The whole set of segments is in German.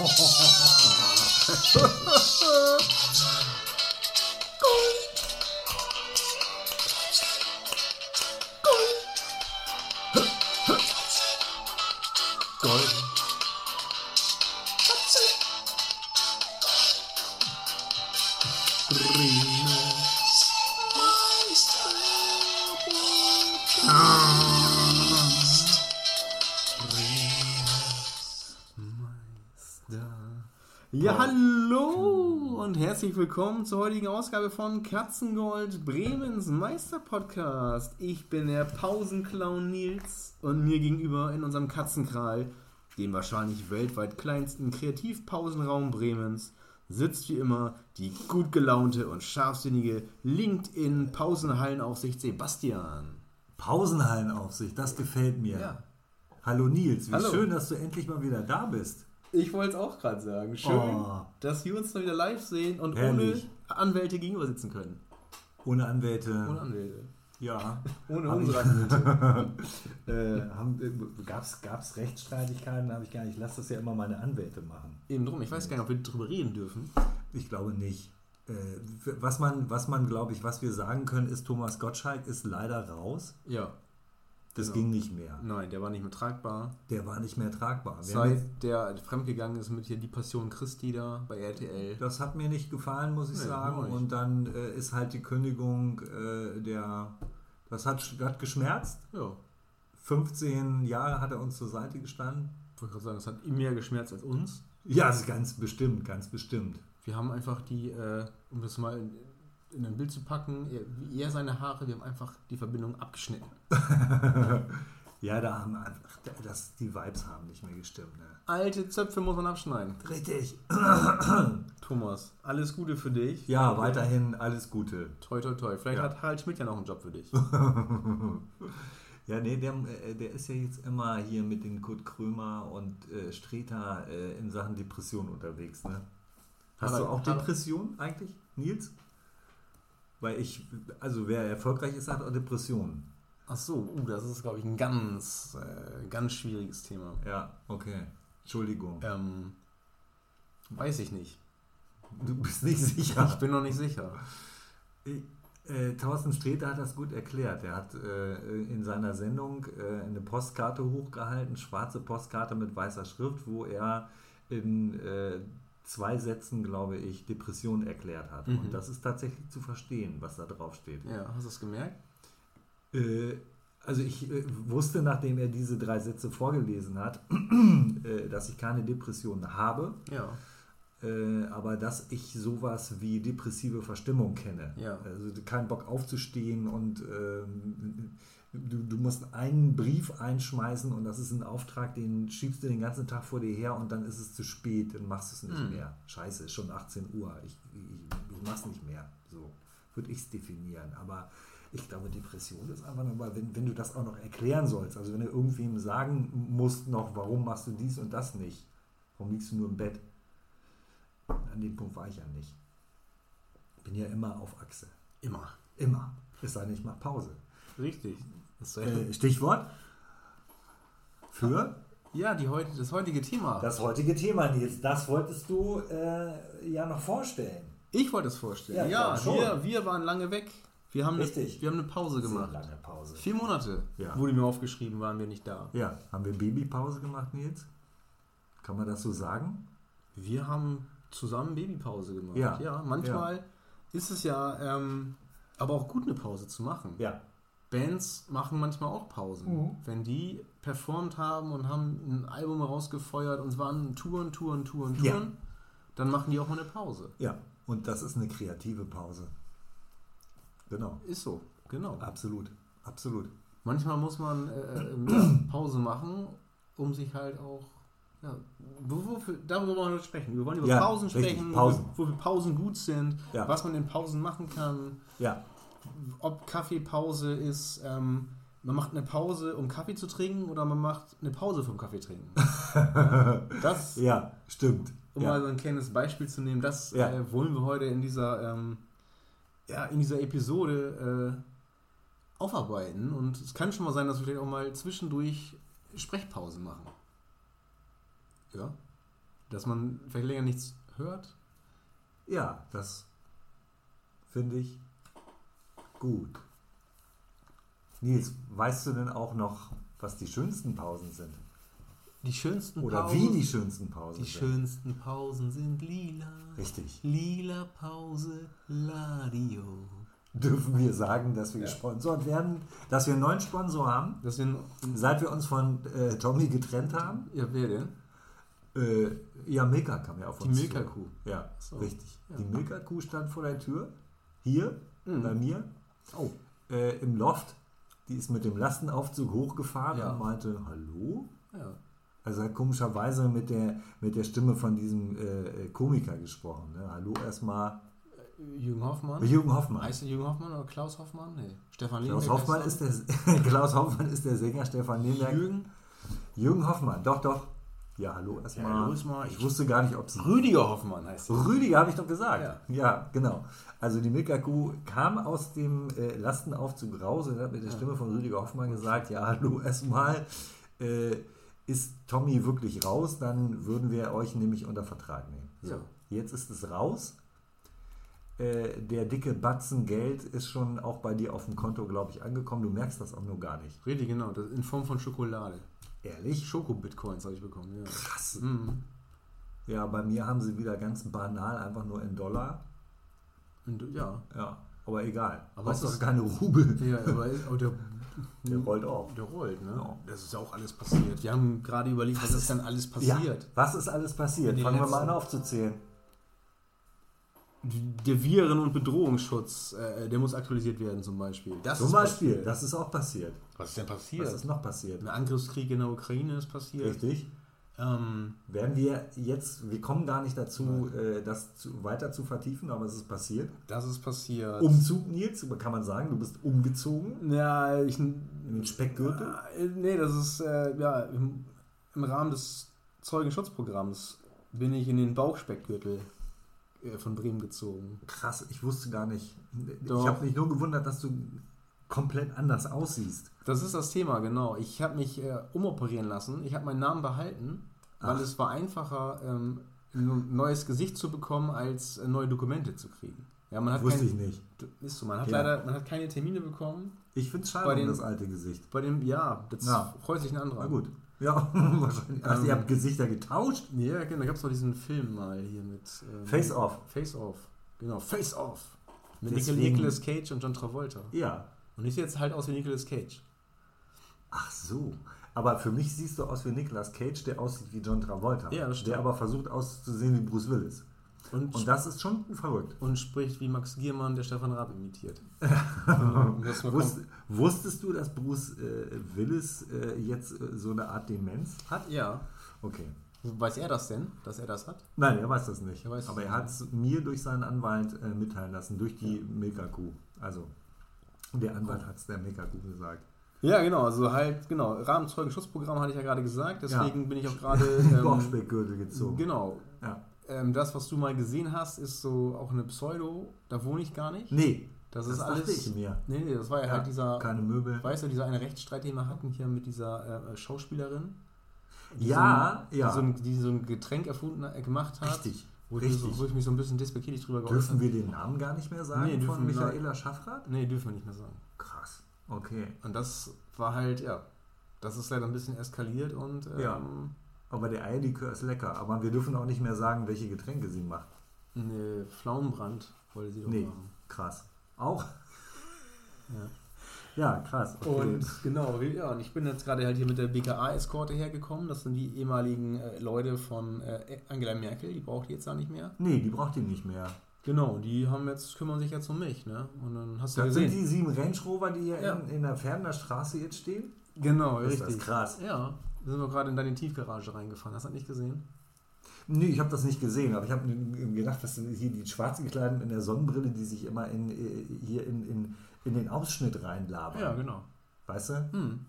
ハハハハ。Herzlich willkommen zur heutigen Ausgabe von Katzengold Bremens Meisterpodcast. Ich bin der Pausenclown Nils und mir gegenüber in unserem Katzenkral, dem wahrscheinlich weltweit kleinsten Kreativpausenraum Bremens, sitzt wie immer die gut gelaunte und scharfsinnige LinkedIn Pausenhallenaufsicht Sebastian. Pausenhallenaufsicht, das gefällt mir. Ja. Hallo Nils, wie Hallo. schön, dass du endlich mal wieder da bist. Ich wollte es auch gerade sagen. Schön, Oh. dass wir uns mal wieder live sehen und Herrlich. ohne Anwälte gegenüber sitzen können. Ohne Anwälte. Ohne Anwälte. Ja. Ohne unsere Anwälte. äh, Gab es Rechtsstreitigkeiten? Habe ich gar nicht. Ich lasse das ja immer meine Anwälte machen. Eben drum, ich weiß gar nicht, ob wir drüber reden dürfen. Ich glaube nicht. Äh, was man, was man glaube ich, was wir sagen können, ist, Thomas Gottschalk ist leider raus. Ja. Das Genau. ging nicht mehr. Nein, der war nicht mehr tragbar. Der war nicht mehr tragbar. Wir Seit der fremdgegangen ist mit hier die Passion Christi da bei RTL. Das hat mir nicht gefallen, muss ich Nee, sagen. Und dann äh, ist halt die Kündigung äh, der. Das hat, hat geschmerzt. Ja. 15 Jahre hat er uns zur Seite gestanden. Ich wollte gerade sagen, es hat ihm mehr geschmerzt als uns. Ja, das ist ganz bestimmt, ganz bestimmt. Wir haben einfach die, äh, um das mal in, in ein Bild zu packen, er, wie er seine Haare, wir haben einfach die Verbindung abgeschnitten. Ja, da haben einfach, das, die Vibes haben nicht mehr gestimmt. Ne? Alte Zöpfe muss man abschneiden. Richtig. Thomas, alles Gute für dich. Ja, weiterhin alles Gute. Toi, toi, toi. Vielleicht Ja. hat Harald Schmidt ja noch einen Job für dich. Ja, nee, der, äh, der ist ja jetzt immer hier mit den Kurt Krömer und äh, Streter äh, in Sachen Depression unterwegs. Ne? Hast Harald- du auch Depression eigentlich, Nils? Weil ich, also wer erfolgreich ist, hat auch Depressionen. Ach so, uh, das ist, glaube ich, ein ganz, äh, ganz schwieriges Thema. Ja, okay. Entschuldigung. Ähm, weiß ich nicht. Du bist nicht sicher. Ich bin noch nicht sicher. Ich, äh, Thorsten Sträter hat das gut erklärt. Er hat äh, in seiner Sendung äh, eine Postkarte hochgehalten, schwarze Postkarte mit weißer Schrift, wo er in äh, zwei Sätzen, glaube ich, Depression erklärt hat. Mhm. Und das ist tatsächlich zu verstehen, was da drauf steht. Ja, hast du es gemerkt? Äh, also ich äh, wusste, nachdem er diese drei Sätze vorgelesen hat, äh, dass ich keine Depression habe, Ja. äh, aber dass ich sowas wie depressive Verstimmung kenne. Ja. Also keinen Bock aufzustehen und ähm, du, du musst einen Brief einschmeißen und das ist ein Auftrag, den schiebst du den ganzen Tag vor dir her und dann ist es zu spät, dann machst du es nicht Hm. mehr. Scheiße, ist schon 18 Uhr, ich, ich, ich mach's nicht mehr. So würde ich es definieren. Aber ich glaube, Depression ist einfach nochmal, wenn, wenn du das auch noch erklären sollst, also wenn du irgendwem sagen musst noch, warum machst du dies und das nicht, warum liegst du nur im Bett? An dem Punkt war ich ja nicht. Bin ja immer auf Achse. Immer. Immer. Es sei denn, ich mache Pause. Richtig. Das, Äh, Stichwort für ja, die heute, das heutige Thema. das heutige Thema, Nils. Das wolltest du äh, ja noch vorstellen. ich wollte es vorstellen. Ja, Ja, wir, wir waren lange weg. Wir haben, Richtig. Eine, wir haben eine Pause gemacht. Sehr lange Pause. Vier Monate Ja. wurde mir aufgeschrieben, waren wir nicht da. Ja, haben wir Babypause gemacht, Nils? Kann man das so sagen? Wir haben zusammen Babypause gemacht. Ja. manchmal ist es ja ähm, aber auch gut, eine Pause zu machen. Ja. Bands machen manchmal auch Pausen. Mhm. Wenn die performt haben und haben ein Album rausgefeuert und es waren Touren, Touren, Touren, Touren, Ja. dann machen die auch mal eine Pause. Ja. Und das ist eine kreative Pause. Genau. Ist so, genau. Absolut. Absolut. Manchmal muss man äh, äh, ja, Pause machen, um sich halt auch. Ja, wo- wofür, darüber wollen wir sprechen. Wir wollen über Ja, Pausen richtig, sprechen, Pausen. wofür Pausen gut sind, was man in Pausen machen kann, Ja. Ob Kaffeepause ist, ähm, man macht eine Pause, um Kaffee zu trinken, oder man macht eine Pause vom Kaffee trinken. das, Ja, stimmt. um ja. mal so ein kleines Beispiel zu nehmen, das Ja. äh, wollen wir heute in dieser, ähm, ja, in dieser Episode äh, aufarbeiten. Und es kann schon mal sein, dass wir vielleicht auch mal zwischendurch Sprechpausen machen. Ja? Dass man vielleicht länger nichts hört? Ja, das finde ich gut. Nils, weißt du denn auch noch, was die schönsten Pausen sind? Die schönsten Oder Pausen. wie die schönsten Pausen Die sind? schönsten Pausen sind lila. Richtig. Lila Pause, Ladio. Dürfen wir sagen, dass wir Ja. gesponsert werden, dass wir einen neuen Sponsor haben, Das sind. seit wir uns von äh, Tommy getrennt haben? Ja, wer denn? Äh, ja, Milka kam ja auf Die uns Milka-Kuh. zu. Ja, So. richtig. Ja. Die Milka-Kuh stand vor der Tür, hier Mhm. bei mir, Oh. äh, im Loft. Die ist mit dem Lastenaufzug hochgefahren Ja. und meinte, hallo? Ja. Also hat komischerweise mit der, mit der Stimme von diesem äh, Komiker gesprochen. Ne? Hallo erstmal. Jürgen Hoffmann. Jürgen Hoffmann. Heißt der Jürgen Hoffmann oder Klaus Hoffmann? Nee. Stefan Klaus Hoffmann, ist der, Klaus Hoffmann ist der Sänger, Stefan er. Lemberg. Jürgen. Jürgen Hoffmann, doch, doch. Ja, hallo erstmal. Ja, hallo erstmal. Ich wusste gar nicht, ob sie. Rüdiger Hoffmann heißt er. Rüdiger habe ich doch gesagt. Ja. Ja, genau. Also die Milka-Kuh kam aus dem äh, Lastenaufzug raus und hat mit der Stimme von Rüdiger Hoffmann gesagt, ja, hallo erstmal, äh, ist Tommy wirklich raus, dann würden wir euch nämlich unter Vertrag nehmen. So, Ja. jetzt ist es raus. Äh, der dicke Batzen Geld ist schon auch bei dir auf dem Konto, glaube ich, angekommen. Du merkst das auch nur gar nicht. Richtig, genau. Das in Form von Schokolade. Ehrlich? Schoko-Bitcoins habe ich bekommen, ja. Krass. Mhm. Ja, bei mir haben sie wieder ganz banal einfach nur in Dollar. Und, ja. Ja, aber egal. Aber es ist- ist keine Rubel. Ja, aber, ist, aber der, Der rollt auch. Der rollt, ne? Ja. Das ist ja auch alles passiert. Wir haben gerade überlegt, was, ist denn alles Ja, passiert. was ist alles passiert? Fangen wir mal letzten- an aufzuzählen. Der Viren- und Bedrohungsschutz, äh, der muss aktualisiert werden zum Beispiel. Das Zum ist Beispiel, passiert. das ist auch passiert. Was ist denn passiert? Was ist noch passiert? Ein Angriffskrieg in der Ukraine ist passiert. Richtig. Ähm, Werden wir jetzt, wir kommen gar nicht dazu, äh, das zu, weiter zu vertiefen, aber es ist passiert. das ist passiert. Umzug, Nils, kann man sagen, du bist umgezogen Ja, ich. in den Speckgürtel. Äh, nee, das ist äh, ja im, im Rahmen des Zeugenschutzprogramms bin ich in den Bauchspeckgürtel von Bremen gezogen. Krass, ich wusste gar nicht. Doch. Ich habe mich nur gewundert, dass du komplett anders aussiehst. Das ist das Thema, genau. Ich habe mich äh, umoperieren lassen. Ich habe meinen Namen behalten, weil Ach. es war einfacher, ähm, ein neues Gesicht zu bekommen, als äh, neue Dokumente zu kriegen. Ja, man hat Wusste kein- ich nicht. Ist so, man hat Ja. leider man hat keine Termine bekommen. Ich finde es schade Bei um den- das alte Gesicht. Bei dem, ja, das Ja. freut sich ein anderer. Na gut. Ja, wahrscheinlich. Ach, Ähm, ihr habt Gesichter getauscht? Ja, genau, da gab es doch diesen Film mal hier mit. ähm, Face Off. Face Off. Genau, Face Off. Mit Deswegen- Nicolas Cage und John Travolta. Ja. Und ich sehe jetzt halt aus wie Nicolas Cage. Ach so. Aber für mich siehst du aus wie Nicolas Cage, der aussieht wie John Travolta. Ja, das stimmt. der aber versucht auszusehen wie Bruce Willis. Und, Und das ist schon verrückt. und spricht wie Max Giermann, der Stefan Raab imitiert. Mal Wusst, wusstest du, dass Bruce äh, Willis äh, jetzt äh, so eine Art Demenz hat? Ja. Okay. Weiß er das denn, dass er das hat? Nein, er weiß das nicht. Er weiß aber er hat es mir durch seinen Anwalt äh, mitteilen lassen, durch die Milka-Kuh. Also, der Anwalt hat es der Milka-Kuh gesagt. Ja, genau. Also halt, genau. Rahmenzeugenschutzprogramm hatte ich ja gerade gesagt. Deswegen bin ich auch gerade. Ähm, Bauchspeckgürtel gezogen. genau. Ja. Ähm, das, was du mal gesehen hast, ist so auch eine Pseudo. Da wohne ich gar nicht. Nee, Das, das ist alles. ich mir. Nee, nee, das war ja, Ja, halt dieser. Keine Möbel. Weißt du, dieser eine Rechtsstreit, den wir hatten hier mit dieser äh, Schauspielerin? Die Ja, so ein, ja. Die so, ein, die so ein Getränk erfunden, äh, gemacht hat. Richtig. Wo ich, mich so, Richtig. wo ich mich so ein bisschen despektierlich drüber geäußert Dürfen wir den Namen gar nicht mehr sagen Nee, von Michaela Schaffrath? Nee, dürfen wir nicht mehr sagen. Krass. Okay. Und das war halt, ja. Das ist leider ein bisschen eskaliert und. Ähm, Ja. Aber der Eierlikör ist lecker. Aber wir dürfen auch nicht mehr sagen, welche Getränke sie macht. Ne, Pflaumenbrand wollte sie doch Nee. machen. Krass. Auch? Ja. Ja, krass. Okay. Und genau, ja, und ich bin jetzt gerade halt hier mit der BKA-Eskorte hergekommen. Das sind die ehemaligen äh, Leute von äh, Angela Merkel, die braucht die jetzt da nicht mehr. nee, die braucht die nicht mehr. Genau, die haben jetzt, kümmern sich jetzt um mich, ne? Und dann hast du Das sind gesehen. die sieben Range Rover, die hier Ja. in, in der Ferner Straße jetzt stehen? genau, Ist richtig. das krass. Ja, sind wir gerade in deine Tiefgarage reingefahren. Hast du das nicht gesehen? Nee, ich habe das nicht gesehen, aber ich habe gedacht, was sind hier die schwarzen Gekleideten mit der Sonnenbrille, die sich immer in, äh, hier in, in, in den Ausschnitt reinlabern. Ja, genau. Weißt du? Hm.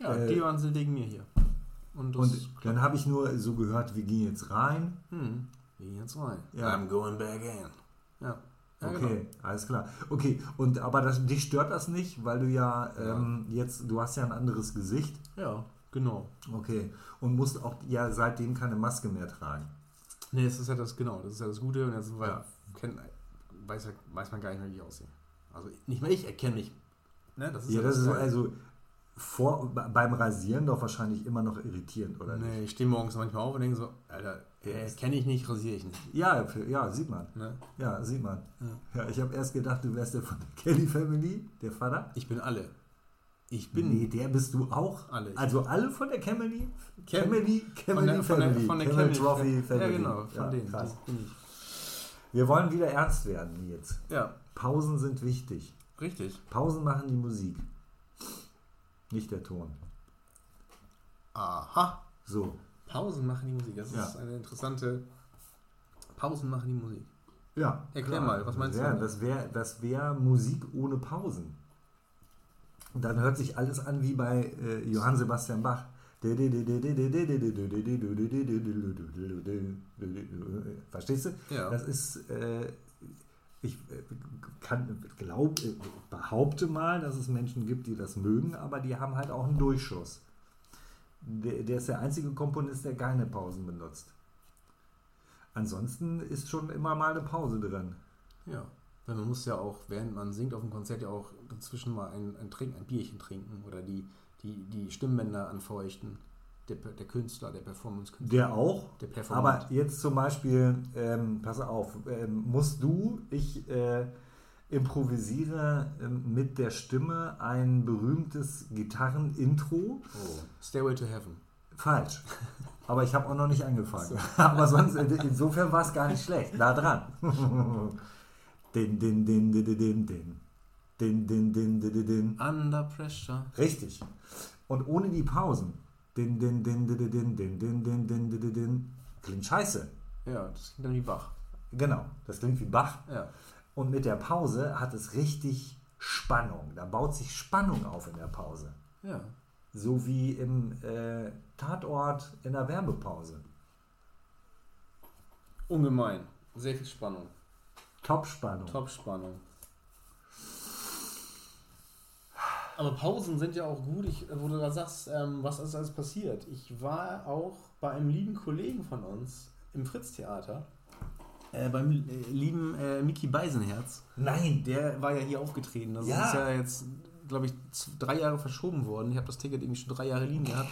Ja, Äh, die waren sie wegen mir hier. Und Und dann habe ich nur so gehört, wir gehen jetzt rein. hm, wir gehen jetzt rein. Ja. I'm going back in. Ja. ja Okay, genau. alles klar. Okay, und aber das, dich stört das nicht, weil du ja, Ja. Ähm, jetzt, du hast ja ein anderes Gesicht. Ja, genau. Okay. Und musst auch ja seitdem keine Maske mehr tragen. Nee, das ist ja das, genau, das ist ja das Gute. Und jetzt Ja. kennt, weiß, ja- weiß man gar nicht mehr, wie ich aussehe. Also nicht mal ich erkenne mich. Ne, das ist Ja, das ist Geile. also vor, beim Rasieren doch wahrscheinlich immer noch irritierend, oder nicht? Nee, ich stehe morgens manchmal auf und denke so, Alter, äh, kenne ich nicht, rasiere ich nicht. Ja, ja, sieht man. Ne? Ja, sieht man. Ja. Ja, ich habe erst gedacht, du wärst der von der Kelly Family, der Vater. Ich bin alle. Ich bin Nee, der bist du auch. Alle. Also alle von der Camely? Cam- Camely, von Camely Family. von der Camel Trophy Family. Ja, genau, von Ja, denen. krass. Die bin ich. Wir wollen wieder ernst werden jetzt. Ja, Pausen sind wichtig. richtig. Pausen machen die Musik. Nicht der Ton. Aha. So. Pausen machen die Musik. Das Ja. ist eine interessante. Pausen machen die Musik. Ja. Erklär klar. mal, was meinst ja, du? Das wäre das wär Musik ohne Pausen. Und dann hört sich alles an wie bei äh, Johann Sebastian Bach. Verstehst du? Ja. Das ist, äh, ich äh, kann, glaub, äh, behaupte mal, dass es Menschen gibt, die das mögen, aber die haben halt auch einen Durchschuss. Der, der ist der einzige Komponist, der keine Pausen benutzt. Ansonsten ist schon immer mal eine Pause drin. Ja. Weil man muss ja auch, während man singt auf dem Konzert, ja auch dazwischen mal ein, ein, Trink, ein Bierchen trinken oder die, die, die Stimmbänder anfeuchten. Der, der Künstler, der Performance-Künstler. Der auch. Der Performant. Aber jetzt zum Beispiel, ähm, pass auf, ähm, musst du, ich äh, improvisiere ähm, mit der Stimme ein berühmtes Gitarren-Intro. Oh. Stairway to Heaven. Falsch. Aber ich habe auch noch nicht angefangen. Aber sonst, insofern war es gar nicht schlecht. Da dran. Den, den, den, den, den. Den, den, den, den, den, den. Under Pressure. Richtig. Und ohne die Pausen. Den, den, den, den, den, den, den, den, den, den, den. Klingt scheiße. Ja, das klingt dann wie Bach. Genau. Das klingt wie Bach. Ja. Und mit der Pause hat es richtig Spannung. Da baut sich Spannung auf in der Pause. Ja. So wie im äh, Tatort in der Werbepause. Ungemein. Sehr viel Spannung. Top-Spannung. Top-Spannung. Aber Pausen sind ja auch gut, ich, wo du da sagst, ähm, was ist alles passiert. Ich war auch bei einem lieben Kollegen von uns im Fritz-Theater, äh, beim äh, lieben äh, Mickey Beisenherz. Nein, Der war ja hier aufgetreten. Das Ja. ist ja jetzt, glaube ich, drei Jahre verschoben worden. Ich habe das Ticket irgendwie schon drei Jahre liegen gehabt.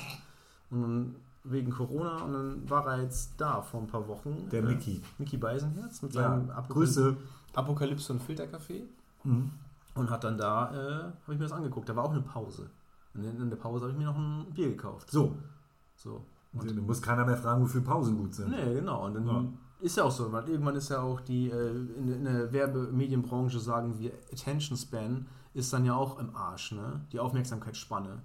Und dann wegen Corona und dann war er jetzt da vor ein paar Wochen. Der Äh, Mickey. Mickey Beisenherz mit Ja, seinem Apokalyp- Grüße. Apokalypse und Filtercafé. Mhm. Und hat dann da, äh, habe ich mir das angeguckt. Da war auch eine Pause. Und in, der Pause habe ich mir noch ein Bier gekauft. So, So. du musst keiner mehr fragen, wofür Pausen gut sind. Nee, genau. Und dann Ja. ist ja auch so, weil irgendwann ist ja auch die, äh, in, in der Werbemedienbranche sagen wir, Attention Span ist dann ja auch im Arsch, ne? Die Aufmerksamkeitsspanne.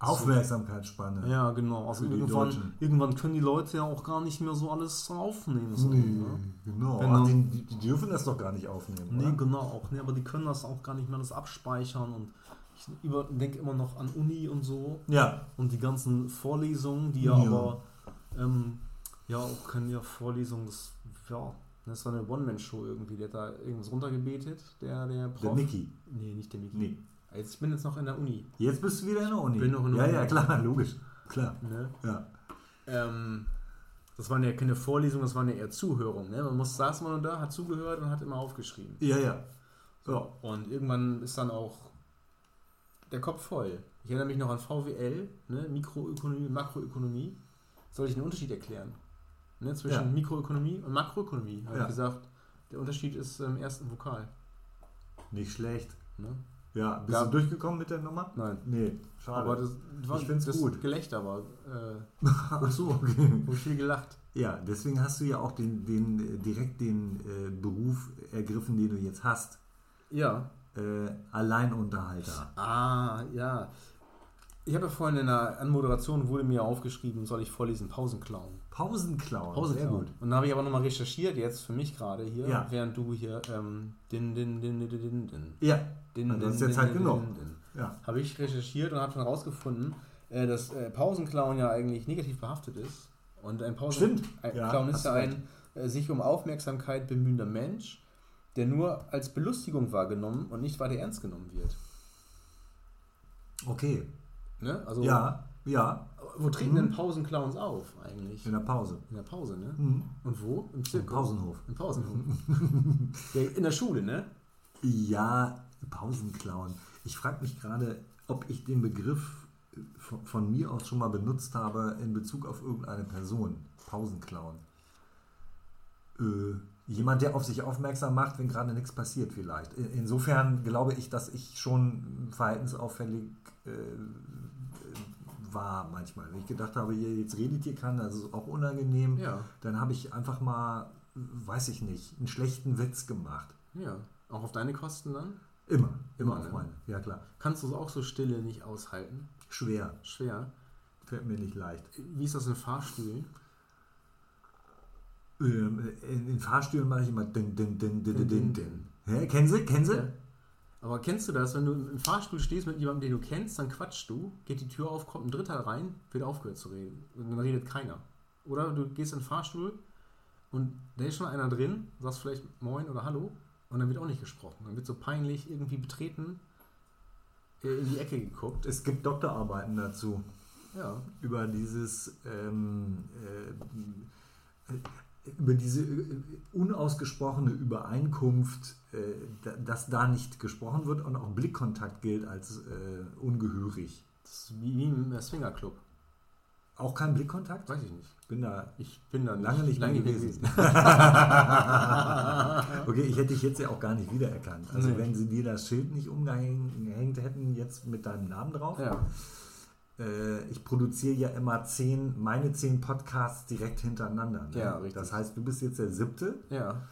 Aufmerksamkeitsspanne. Ja, genau. Also irgendwann, irgendwann können die Leute ja auch gar nicht mehr so alles aufnehmen. So, Nee, ne? genau. Wenn die, die dürfen das doch gar nicht aufnehmen. Nee, oder? genau auch. Nee, aber die können das auch gar nicht mehr alles abspeichern und ich denke immer noch an Uni und so Ja, und die ganzen Vorlesungen, die ja, Ja. aber ähm, ja auch keine ja, Vorlesungen, das, ja, das war eine One-Man-Show irgendwie, der hat da irgendwas runtergebetet, der, der Prof. der Mickey. Nee, nicht der Mickey. Nee. Jetzt, ich bin jetzt noch in der Uni. Jetzt bist du wieder in der Uni. Bin noch in der ja, Uni. ja, klar, logisch. Klar. Ne? Ja. Ähm, das waren ja keine Vorlesungen, das waren ja eher Zuhörungen. Ne? Man muss, saß man da, hat zugehört und hat immer aufgeschrieben. Ja, ja. So, und irgendwann ist dann auch der Kopf voll. Ich erinnere mich noch an VWL, ne? Mikroökonomie Makroökonomie. Soll ich einen Unterschied erklären? Ne? Zwischen Ja. Mikroökonomie und Makroökonomie. Habe Ja. ich gesagt, der Unterschied ist im ersten Vokal. Nicht schlecht. Ne? Ja, bist Ja. du durchgekommen mit der Nummer? Nein. Nee, schade. Aber das, war, Ich find's das gut. Gelächter war, äh, Ach so, okay. wo viel gelacht. Ja, deswegen hast du ja auch den, den, äh, direkt den äh, Beruf ergriffen, den du jetzt hast. Ja. Äh, Alleinunterhalter. Ah, ja. Ich habe ja vorhin in der Anmoderation wurde mir aufgeschrieben, soll ich vorlesen, Pausenklauen. Pausenclown. Pausenklauen. Sehr gut. Und dann habe ich aber nochmal recherchiert, jetzt für mich gerade hier, Ja. während du hier ähm, din, din, din, din, din, din, Ja, din, Und das ist din, jetzt din, halt din, din, din. ja. Habe ich recherchiert und habe dann rausgefunden, äh, dass äh, Pausenklauen ja eigentlich negativ behaftet ist. Und ein Pausen Stimmt. Ein Ja, ist ja ein äh, sich um Aufmerksamkeit bemühender Mensch, der nur als Belustigung wahrgenommen und nicht weiter ernst genommen wird. Okay. Ne? Also Ja, ja. Wo treten denn Pausenclowns auf eigentlich? In der Pause. In der Pause, ne? Mhm. Und wo? Im Im Zirkus? Pausenhof. Im Pausenhof. ja, in der Schule, ne? Ja, Pausenclown. Ich frage mich gerade, ob ich den Begriff von, von mir aus schon mal benutzt habe in Bezug auf irgendeine Person. Pausenclown. Äh, jemand, der auf sich aufmerksam macht, wenn gerade nichts passiert vielleicht. In- Insofern glaube ich, dass ich schon verhaltensauffällig äh, war manchmal. Wenn ich gedacht habe, jetzt redet hier keiner, das ist auch unangenehm. Ja. Dann habe ich einfach mal, weiß ich nicht, einen schlechten Witz gemacht. Ja. Auch auf deine Kosten dann? Immer, immer Immer, auf ne? meine. Ja klar. Kannst du auch so Stille nicht aushalten? Schwer. Schwer. Fällt mir nicht leicht. Wie ist das in Fahrstühlen? Ähm, in, in Fahrstühlen mache ich immer din, din, din, din, din, Din, din. Hä? Kennen Sie? Kennen Sie? Ja. Aber kennst du das, wenn du im Fahrstuhl stehst mit jemandem, den du kennst, dann quatschst du, geht die Tür auf, kommt ein Dritter rein, wird aufgehört zu reden. Und dann redet keiner. Oder du gehst in den Fahrstuhl und da ist schon einer drin, sagst vielleicht Moin oder Hallo und dann wird auch nicht gesprochen. Dann wird so peinlich irgendwie betreten äh, in die Ecke geguckt. Es gibt Doktorarbeiten dazu. Ja. Über dieses ähm, äh, über diese äh, unausgesprochene Übereinkunft, äh, da- dass da nicht gesprochen wird und auch Blickkontakt gilt als äh, ungehörig. Das ist wie, im Swingerclub. Auch kein Blickkontakt? Weiß ich nicht. Bin da Ich bin da nicht, Lange nicht mehr lange gewesen. gewesen. Okay, ich hätte dich jetzt ja auch gar nicht wiedererkannt. Also Nee. wenn sie dir das Schild nicht umgehängt hätten, jetzt mit deinem Namen drauf. ja. Äh, ich produziere ja immer zehn, meine zehn Podcasts direkt hintereinander. Ne? Ja, richtig. Das heißt, du bist jetzt der siebte ja.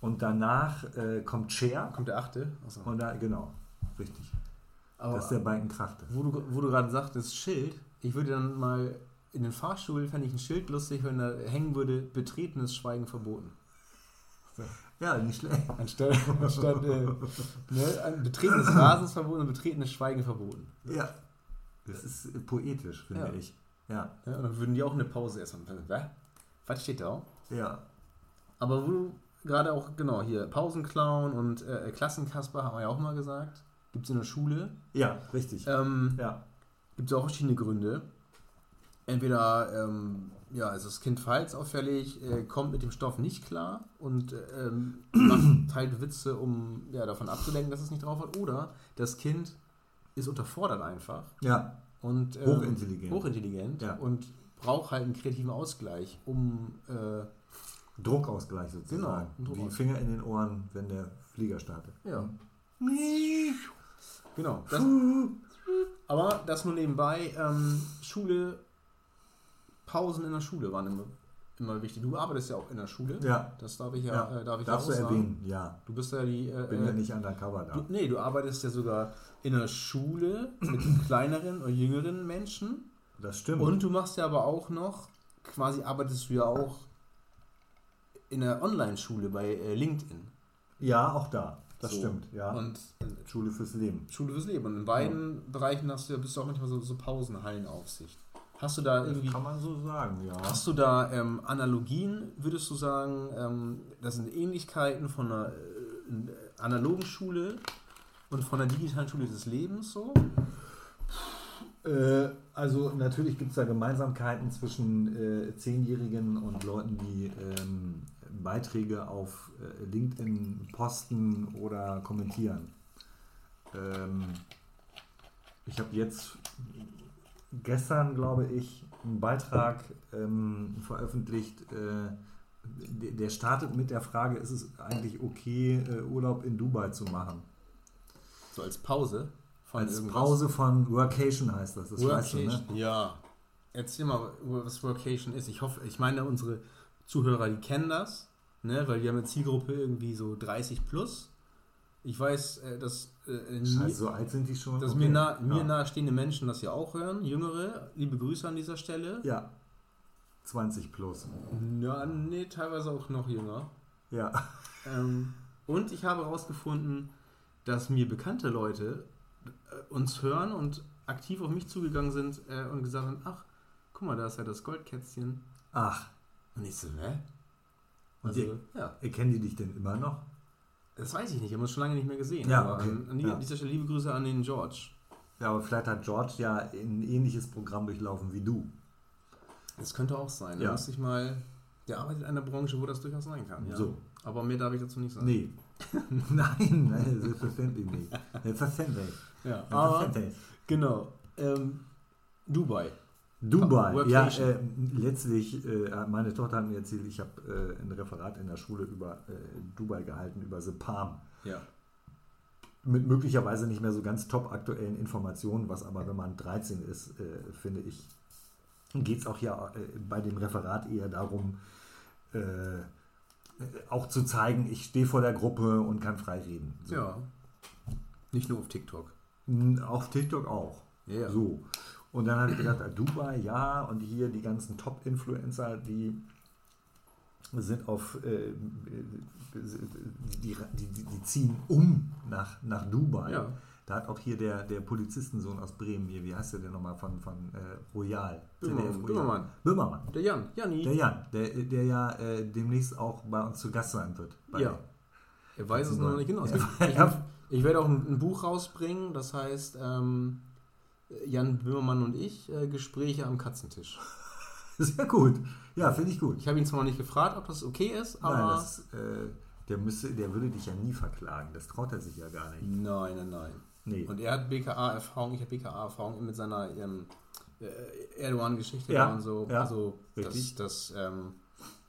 und danach äh, kommt Cher Kommt der achte? Achso. und da, genau, richtig. Aber das ist der Balken krachte. wo du, wo du gerade sagtest, Schild, ich würde dann mal in den Fahrstuhl, fände ich ein Schild lustig, wenn da hängen würde, betretenes Schweigen verboten. Ja, nicht schlecht. Anstatt, anstatt äh, ne, betretenes Rasens verboten und betretenes Schweigen verboten. Ja, das ist äh, poetisch, finde Ja. ich. Ja, Ja, und dann würden die auch eine Pause essen. Was? Was steht da? ja. Aber wo du gerade auch, genau, hier Pausenclown und äh, Klassenkasper haben wir ja auch mal gesagt. Gibt es in der Schule. Ja, richtig. Ähm, Ja. Gibt es auch verschiedene Gründe. Entweder ähm, ja, ist das Kind verhaltensauffällig, äh, kommt mit dem Stoff nicht klar und ähm, macht, teilt Witze, um ja, davon abzulenken, dass es nicht drauf hat. Oder das Kind ist unterfordert einfach Ja, und ähm, Hochintelligent. hochintelligent Ja. und braucht halt einen kreativen Ausgleich, um äh, Druckausgleich sozusagen. Genau, ein Wie. Finger in den Ohren, wenn der Flieger startet. ja, genau. Das, aber das nur nebenbei. Ähm, Schule, Pausen in der Schule waren immer, immer wichtig. Du arbeitest ja auch in der Schule. Ja, Das darf ich ja, ja. Äh, darf ich darfst du auch sagen. erwähnen, ja. Du bist ja die. Äh, Bin ja äh, nicht undercover da. du, nee, du arbeitest ja sogar in der Schule mit kleineren oder jüngeren Menschen. Das stimmt. Und du machst ja aber auch noch, quasi arbeitest du ja auch in der Online-Schule bei äh, LinkedIn. ja, auch da. Das So. stimmt, ja. Und äh, Schule fürs Leben. Schule fürs Leben. Und in beiden Bereichen hast du, ja- bist du auch manchmal so, so Pausenhallenaufsicht. Hast du da irgendwie. Kann man so sagen, ja. Hast du da ähm, Analogien, würdest du sagen, ähm, das sind Ähnlichkeiten von einer äh, analogen Schule und von der digitalen Schule des Lebens so? Äh, also natürlich gibt es da Gemeinsamkeiten zwischen äh, Zehnjährigen und Leuten, die ähm, Beiträge auf äh, LinkedIn posten oder kommentieren. Ähm, ich habe jetzt gestern, glaube ich, einen Beitrag ähm, veröffentlicht, äh, der, startet mit der Frage, ist es eigentlich okay, äh, Urlaub in Dubai zu machen? So als Pause von Als irgendwas? Pause von Workation heißt das, das weißt du, ne? Workation, ja. Erzähl mal, was Workation ist. Ich hoffe, ich meine, unsere Zuhörer, die kennen das, ne? weil wir haben eine Zielgruppe irgendwie so 30 plus. Ich weiß, äh, dass, äh, mir, Scheiße, so alt sind die schon. dass Okay. mir, nah, mir ja. nahestehende Menschen das ja auch hören, Jüngere. Liebe Grüße an dieser Stelle. Ja, 20 plus. Ja, nee, teilweise auch noch jünger. Ja, Ähm, und ich habe herausgefunden, dass mir bekannte Leute äh, uns hören und aktiv auf mich zugegangen sind äh, und gesagt haben, ach, guck mal, da ist ja das Goldkätzchen. ach, Und ich so, ne? Und Also, die- ja, erkennen die dich denn immer noch? Das weiß ich nicht, ich habe es schon lange nicht mehr gesehen. Ja, aber okay, an, an die, ja. dieser Stelle liebe Grüße an den George. Ja, aber vielleicht hat George ja ein ähnliches Programm durchlaufen wie du. Das könnte auch sein. Ja. Da müsste ich mal. Der arbeitet in einer Branche, wo das durchaus sein kann. Ja. So. Aber mehr darf ich dazu nicht sagen. Nee. nein, nein, selbstverständlich nicht. Selbstverständlich. Ja, aber genau. Ähm, Dubai. Dubai, ja, äh, letztlich, äh, meine Tochter hat mir erzählt, ich habe äh, ein Referat in der Schule über äh, Dubai gehalten, über The Palm. Ja. Mit möglicherweise nicht mehr so ganz top aktuellen Informationen, was aber, wenn man 13 ist, äh, finde ich, geht es auch ja äh, bei dem Referat eher darum, auch zu zeigen, ich stehe vor der Gruppe und kann frei reden. So. Ja. Nicht nur auf TikTok. Auf TikTok auch. Ja, ja. So. Und dann habe ich gedacht, ah, Dubai, ja, und hier die ganzen Top-Influencer, die sind auf, äh, die, die, die, ziehen um nach, nach Dubai. Ja. Da hat auch hier der, der Polizistensohn aus Bremen hier, wie heißt der denn nochmal von, von äh, Royal? Böhmermann. Böhmermann. Böhmermann. Der Jan. Janni. Der Jan, der, der ja äh, demnächst auch bei uns zu Gast sein wird. Ja. Er weiß es noch nicht genau. Ja. Ich, ich werde auch ein, ein Buch rausbringen, das heißt ähm, Jan Böhmermann und ich, äh, Gespräche am Katzentisch. Sehr gut. Ja, finde ich gut. Ich habe ihn zwar noch nicht gefragt, ob das okay ist, aber. Nein, das, äh, der, müsste, der würde dich ja nie verklagen. Das traut er sich ja gar nicht. nein, nein, nein. Nee. Und er hat BKA-Erfahrung, ich habe BKA-Erfahrung mit seiner ähm, äh, Erdogan-Geschichte Ja, und so. ja, also, das, richtig. das, ähm,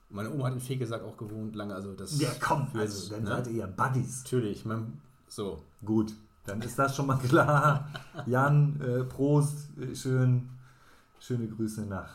meine Oma hat in Fegesack auch gewohnt lange, also das. ja, komm, also dann ne? seid ihr ja Buddies. Natürlich, mein, so. Gut, dann ist das schon mal klar. Jan, äh, Prost, äh, schön, schöne Grüße nach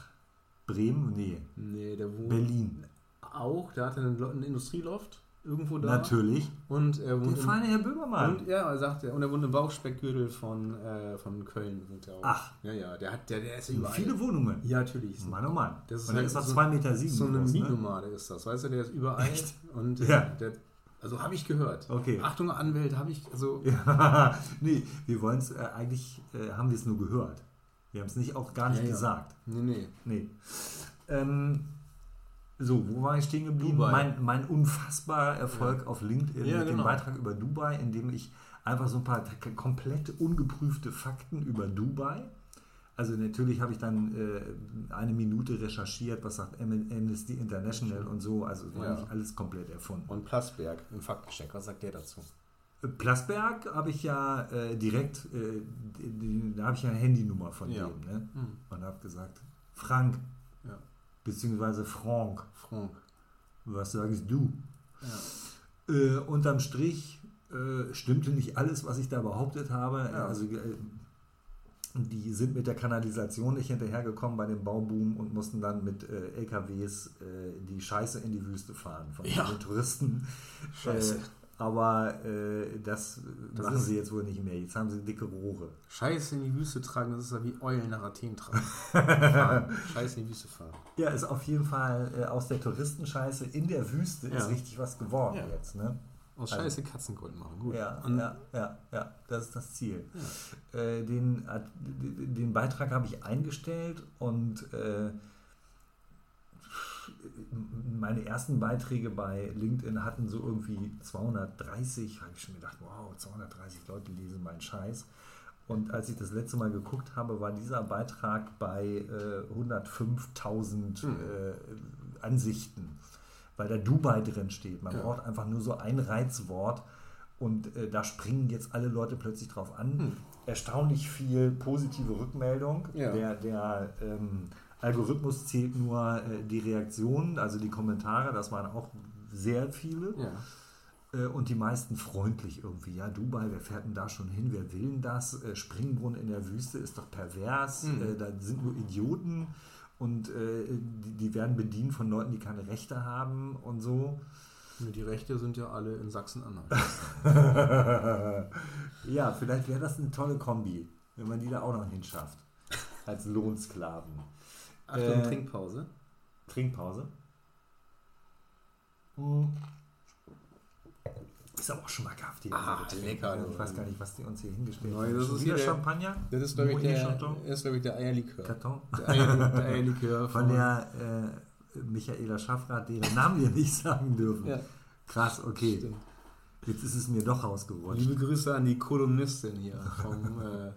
Bremen, nee, Nee, der wohnt Berlin. auch, der hatte einen, einen Industrieloft irgendwo da. Natürlich. Und er Der wohnt im, feine Herr Böhmermann. und, ja, er sagt er, und er wohnt im Bauchspeckgürtel von, äh, von Köln. Ach. Ja, ja, der hat, der, der ist überall. Viele Wohnungen. Ja, natürlich. Mann, oh Mann. Das ist Und der halt ist noch so- 2,7 Meter sieben so eine groß, ne? Ist das, weißt du, der ist überall. Echt? Und Ja. äh, der, also habe ich gehört. Okay. Achtung, Anwälte, habe ich, also Ja, nee, wir wollen es, äh, eigentlich äh, haben wir es nur gehört. Wir haben es nicht auch gar nicht Ja, ja. gesagt. nee, nee. Nee. Ähm, so, wo war ich stehen geblieben? Dubai. Mein, mein unfassbarer Erfolg auf LinkedIn Ja, mit dem genau. Beitrag über Dubai, in dem ich einfach so ein paar komplett ungeprüfte Fakten über Dubai. Also natürlich habe ich dann äh, eine Minute recherchiert, was sagt Am- Amnesty International und so. Also war Ja. nicht alles komplett erfunden. Und Plasberg im Faktencheck, was sagt der dazu? Plasberg habe ich ja äh, direkt, äh, da habe ich ja eine Handynummer von Ja. dem. Ne? Hm. Und habe gesagt, Frank, Ja. beziehungsweise Frank, Frank. was sagst du? Ja. Äh, unterm Strich äh, stimmte nicht alles, was ich da behauptet habe. Also äh, die sind mit der Kanalisation nicht hinterhergekommen bei dem Bauboom und mussten dann mit äh, LKWs äh, die Scheiße in die Wüste fahren von Ja. den Touristen. Scheiße. Äh, aber äh, das, Das machen sie jetzt wohl nicht mehr. Jetzt haben sie dicke Rohre. Scheiße in die Wüste tragen, das ist ja wie Eulen nach Athen tragen. Scheiße in die Wüste fahren. Ja, ist auf jeden Fall äh, aus der Touristenscheiße in der Wüste Ja. ist richtig was geworden Ja. jetzt. Ne? Aus Also- Scheiße Katzengold machen. Gut. Ja, Und ja, ja, ja, das ist das Ziel. Äh, den, den Beitrag habe ich eingestellt und äh, meine ersten Beiträge bei LinkedIn hatten so irgendwie 230, habe ich schon gedacht, wow, 230 Leute lesen meinen Scheiß. Und als ich das letzte Mal geguckt habe, war dieser Beitrag bei äh, 105.000 Hm. äh, Ansichten, weil da Dubai drin steht. Man Ja. braucht einfach nur so ein Reizwort und äh, da springen jetzt alle Leute plötzlich drauf an. Hm. Erstaunlich viel positive Rückmeldung. Ja. Der, der ähm, Algorithmus zählt nur äh, die Reaktionen, also die Kommentare, das waren auch sehr viele. ja. Äh, und die meisten freundlich irgendwie. Ja, Dubai, wer fährt denn da schon hin? Wer will denn das? Äh, Springbrunnen in der Wüste ist doch pervers. Mhm. Da sind nur Idioten und äh, die, die werden bedient von Leuten, die keine Rechte haben und so. Die Rechte sind ja alle in Sachsen-Anhalt. ja, vielleicht wäre das eine tolle Kombi, wenn man die da auch noch hinschafft. Als Lohnsklaven. Achtung, Äh, Trinkpause. Trinkpause. Hm. Ist aber auch schon mal gehabt hier. Ah, Also, lecker, Ich du. weiß gar nicht, was die uns hier hingestellt haben. das ist wieder hier der- Champagner? Das ist, glaube ich, der, ist, glaube ich, der Eierlikör. Karton? Der, Eier, der Eierlikör Von der äh, Michaela Schaffrath, deren Namen wir nicht sagen dürfen. Ja, Krass, okay. stimmt. Jetzt ist es mir doch rausgerutscht. Liebe Grüße an die Kolumnistin hier vom, äh,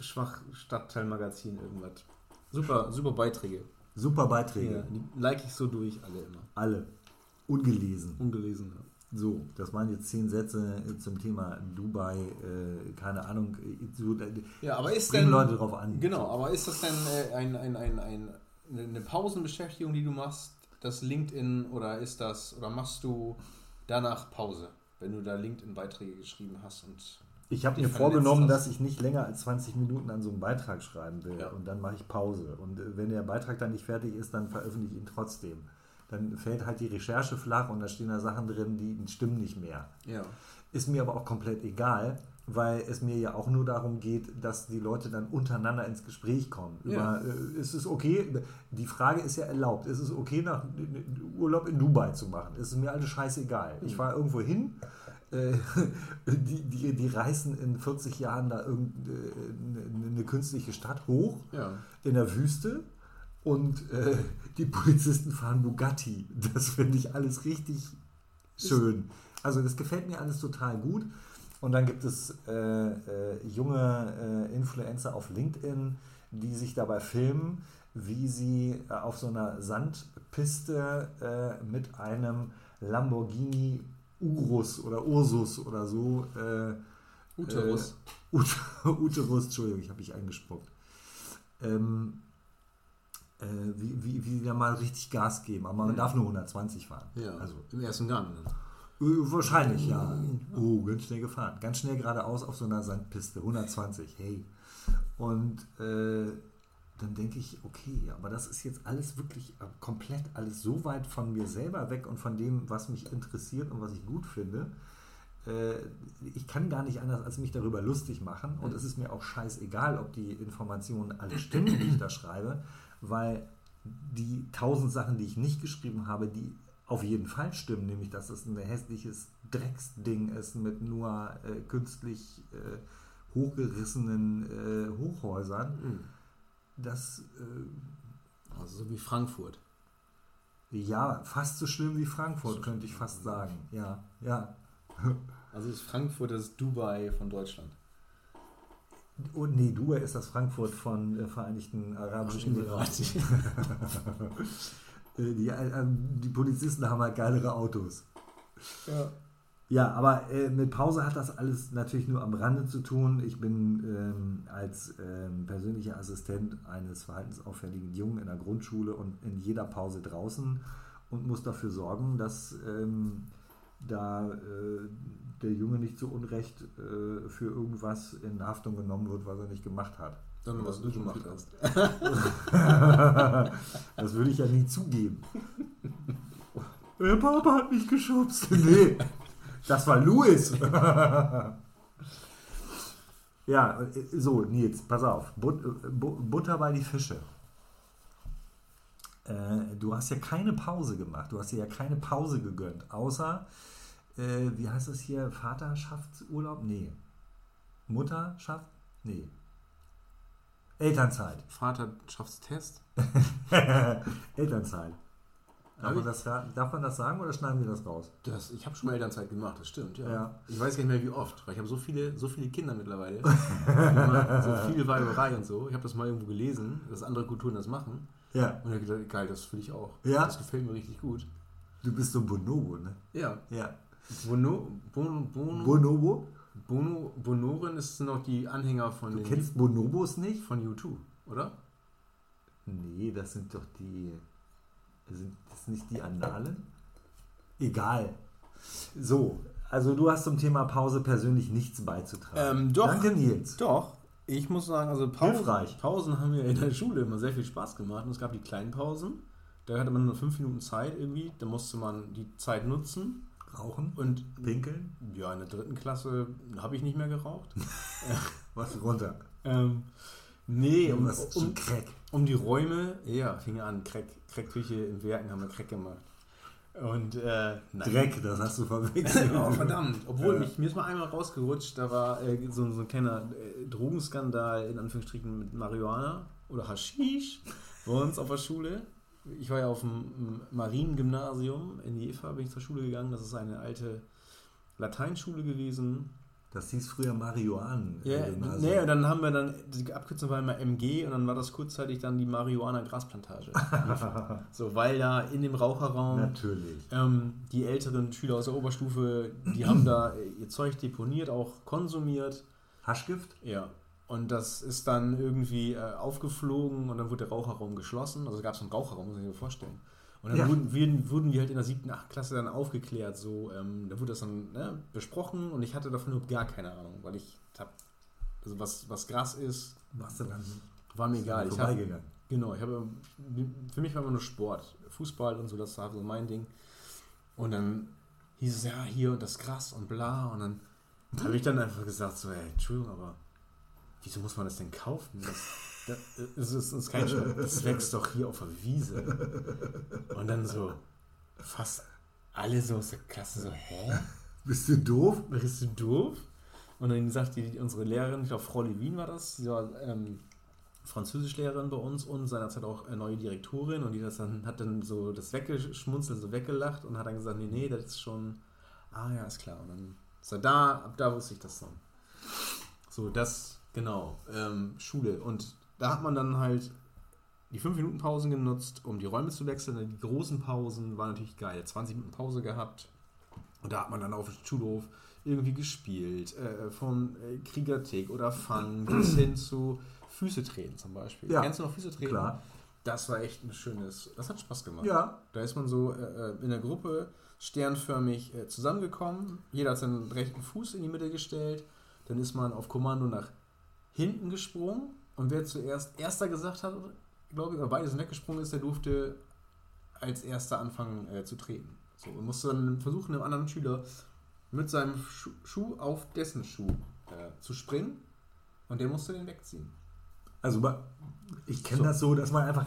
Schwach Stadtteilmagazin, irgendwas. Super, super Beiträge. Super Beiträge. Ja, die like ich so durch, alle immer. Alle. Ungelesen. Ungelesen. Ja. So, das waren jetzt zehn Sätze zum Thema Dubai, äh, keine Ahnung. So, ja, aber ist denn, Leute drauf an. Genau, aber ist das denn äh, ein, ein, ein, ein, eine Pausenbeschäftigung, die du machst, das LinkedIn, oder ist das, oder machst du danach Pause, wenn du da LinkedIn-Beiträge geschrieben hast und ich habe mir vorgenommen, dass ich nicht länger als 20 Minuten an so einem Beitrag schreiben will. Ja. Und dann mache ich Pause. Und äh, wenn der Beitrag dann nicht fertig ist, dann veröffentliche ich ihn trotzdem. Dann fällt halt die Recherche flach und da stehen da Sachen drin, die stimmen nicht mehr. Ja. Ist mir aber auch komplett egal, weil es mir ja auch nur darum geht, dass die Leute dann untereinander ins Gespräch kommen. Ja. Über, äh, ist es okay? Die Frage ist ja erlaubt. Ist es okay, nach Urlaub in Dubai zu machen? Ist es mir alles scheißegal. Ich fahre irgendwo hin. äh, Die, die, die reißen in 40 Jahren da irgendeine künstliche Stadt hoch Ja. in der Wüste und äh, die Polizisten fahren Bugatti. Das finde ich alles richtig schön. Also das gefällt mir alles total gut. Und dann gibt es äh, äh, junge äh, Influencer auf LinkedIn, die sich dabei filmen, wie sie äh, auf so einer Sandpiste äh, mit einem Lamborghini Urus oder Ursus oder so Uterus. Ut Uterus, Entschuldigung, ich habe mich eingespuckt. Ähm, äh, wie, wie, wie die da mal richtig Gas geben. Aber man darf nur 120 fahren. ja. Also, im ersten Gang. Dann. äh, wahrscheinlich, ja. Oh, ganz schnell gefahren. Ganz schnell geradeaus auf so einer Sandpiste. 120, hey. Und äh, dann denke ich, okay, aber das ist jetzt alles wirklich äh, komplett alles so weit von mir selber weg und von dem, was mich interessiert und was ich gut finde. Äh, ich kann gar nicht anders, als mich darüber lustig machen. Und es ist mir auch scheißegal, ob die Informationen alle stimmen, die ich da schreibe, weil die tausend Sachen, die ich nicht geschrieben habe, die auf jeden Fall stimmen, nämlich dass es ein hässliches Drecksding ist mit nur äh, künstlich äh, hochgerissenen äh, Hochhäusern. Mhm. Das äh, Also so wie Frankfurt. ja fast so schlimm wie Frankfurt, könnte ich fast sagen. Ja, ja. Also ist Frankfurt das Dubai von Deutschland. Und nee, Dubai ist das Frankfurt von äh, Vereinigten Arabischen Emiraten. Äh, die, äh, die Polizisten haben halt geilere Autos. Ja. Ja, aber äh, mit Pause hat das alles natürlich nur am Rande zu tun. Ich bin ähm, als ähm, persönlicher Assistent eines verhaltensauffälligen Jungen in der Grundschule und in jeder Pause draußen und muss dafür sorgen, dass ähm, da äh, der Junge nicht zu Unrecht äh, für irgendwas in Haftung genommen wird, was er nicht gemacht hat. Dann, was du gemacht hast. das würde ich ja nie zugeben. Der Papa hat mich geschubst. Nee, das war Louis. ja, so, Nils, pass auf. But, Bu- Butter bei die Fische. Äh, du hast ja keine Pause gemacht. Du hast dir ja keine Pause gegönnt. Außer, äh, wie heißt das hier? Vaterschaftsurlaub? Nee. Mutterschaft? Nee. Elternzeit. Vaterschaftstest? Elternzeit. Darf man, das, darf man das sagen oder schneiden wir das raus? Das, ich habe schon mal Elternzeit gemacht, das stimmt, ja. Ja. Ich weiß gar nicht mehr wie oft, weil ich habe so viele, so viele Kinder mittlerweile. So viel Weiberei und so. Ich habe das mal irgendwo gelesen, dass andere Kulturen das machen. Ja. Und ich gedacht, geil, das will ich auch. Ja? Das gefällt mir richtig gut. Du bist so ein Bonobo, ne? Ja. Ja. Bono, Bono, Bono, Bonobo? Bono, Bonoren ist noch die Anhänger von Du kennst Bonobos nicht? von U2, oder? Nee, das sind doch die. Sind das nicht die Annalen? Egal. So, also du hast zum Thema Pause persönlich nichts beizutragen. Ähm, doch. Danke, Nils. Doch. Ich muss sagen, also Pausen. Pausen haben mir in der Schule immer sehr viel Spaß gemacht. Und es gab die kleinen Pausen. Da hatte man nur fünf Minuten Zeit irgendwie. Da musste man die Zeit nutzen. Rauchen? Und Pinkeln? ja, in der dritten Klasse habe ich nicht mehr geraucht. Was runter? ähm, nee, um, um, Crack. um die Räume, ja, fing an. Crack, Crackküche im Werken haben wir Crack gemacht. Und äh. Dreck, das hast du verwechselt. Oh, verdammt. Obwohl, Ja. mich, mir ist mal einmal rausgerutscht, da war äh, so, so ein kleiner äh, Drogenskandal, in Anführungsstrichen, mit Marihuana oder Haschisch bei uns auf der Schule. Ich war ja auf dem Mariengymnasium in Jever, bin ich zur Schule gegangen. Das ist eine alte Lateinschule gewesen. Das hieß früher Marihuanen. Ja, Gymnasium. nee, und dann haben wir dann, die Abkürzung war immer MG und dann war das kurzzeitig dann die Marihuana-Grasplantage. so, weil da in dem Raucherraum Natürlich. ähm, die älteren Schüler aus der Oberstufe, die haben da ihr Zeug deponiert, auch konsumiert. Haschgift? Ja. Und das ist dann irgendwie äh, aufgeflogen und dann wurde der Raucherraum geschlossen. Also gab es einen Raucherraum, muss ich mir vorstellen. Und dann Ja. wurden, wurden, wurden wir halt in der siebten, achten Klasse dann aufgeklärt. So, ähm, da wurde das dann ne, besprochen und ich hatte davon überhaupt gar keine Ahnung, weil ich hab, also was, was Gras ist, du dann war mir egal. Ich hab, genau, ich habe, für mich war immer nur Sport, Fußball und so, das war so mein Ding. Und dann hieß es ja hier und das Gras und bla und dann habe ich dann einfach gesagt so, ey, Entschuldigung, aber wieso muss man das denn kaufen? Das, das, das, ist, ist kein Spaß. Das wächst doch hier auf der Wiese. Und dann so fast alle so aus der Klasse so, hä? Bist du doof? Bist du doof? Und dann sagt die, unsere Lehrerin, ich glaube Frau Levin war das, sie war ähm, Französischlehrerin bei uns und seinerzeit auch äh, neue Direktorin und die das dann, hat dann so das weggeschmunzelt, so weggelacht und hat dann gesagt, nee, nee, das ist schon, ah ja, ist klar. Und dann ist er da, ab da wusste ich das dann. So, das, genau, ähm, Schule. Und da hat man dann halt die 5 Minuten Pausen genutzt, um die Räume zu wechseln. Die großen Pausen waren natürlich geil. 20 Minuten Pause gehabt. Und da hat man dann auf dem Schulhof irgendwie gespielt. Äh, von äh, Kriegertick oder Fang bis hin zu Füße treten zum Beispiel. Ja, Kennst du noch Füße treten? Klar. Das war echt ein schönes, das hat Spaß gemacht. Ja. Da ist man so äh, in der Gruppe sternförmig äh, zusammengekommen. Jeder hat seinen rechten Fuß in die Mitte gestellt. Dann ist man auf Kommando nach hinten gesprungen. Und wer zuerst Erster gesagt hat, glaube ich, oder beides weggesprungen ist, der durfte als Erster anfangen äh, zu treten. So, und musste dann versuchen, einem anderen Schüler mit seinem Schuh, Schuh auf dessen Schuh äh, zu springen. Und der musste den wegziehen. Also ich kenne So. das so, dass man einfach,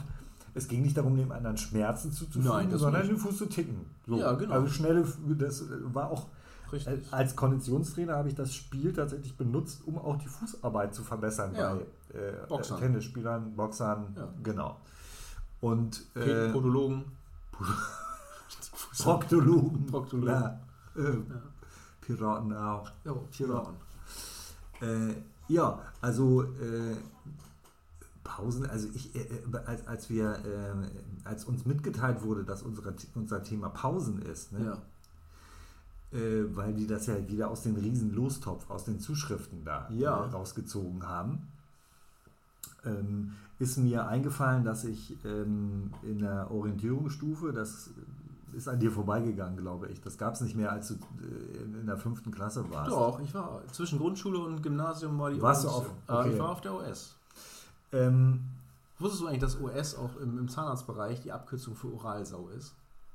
es ging nicht darum, dem anderen Schmerzen zuzufügen, Nein, sondern nicht. den Fuß zu ticken. So. Ja, genau. Also schnelle, das war auch, Richtig. als Konditionstrainer habe ich das Spiel tatsächlich benutzt, um auch die Fußarbeit zu verbessern Ja. bei äh, Boxern. Tennisspielern, Boxern, Ja. genau. Und Äh, äh, Podologen. Proktologen, Proktologen. klar. Äh, Piraten auch. Ja, Piraten. Äh, ja, also äh, Pausen, also ich, äh, äh, als, als wir, äh, als uns mitgeteilt wurde, dass unsere, unser Thema Pausen ist, ne? Ja. Äh, weil die das ja wieder aus dem riesen Lostopf, aus den Zuschriften da Ja. äh, rausgezogen haben, ähm, ist mir eingefallen, dass ich ähm, in der Orientierungsstufe, das ist an dir vorbeigegangen, glaube ich, das gab es nicht mehr, als du äh, in, der fünften Klasse warst. Doch, ich war zwischen Grundschule und Gymnasium war die Warst du OS. auf- Äh, okay. Ich war auf der OS. Ähm, Wusstest du eigentlich, dass OS auch im, im Zahnarztbereich die Abkürzung für Oralsau ist?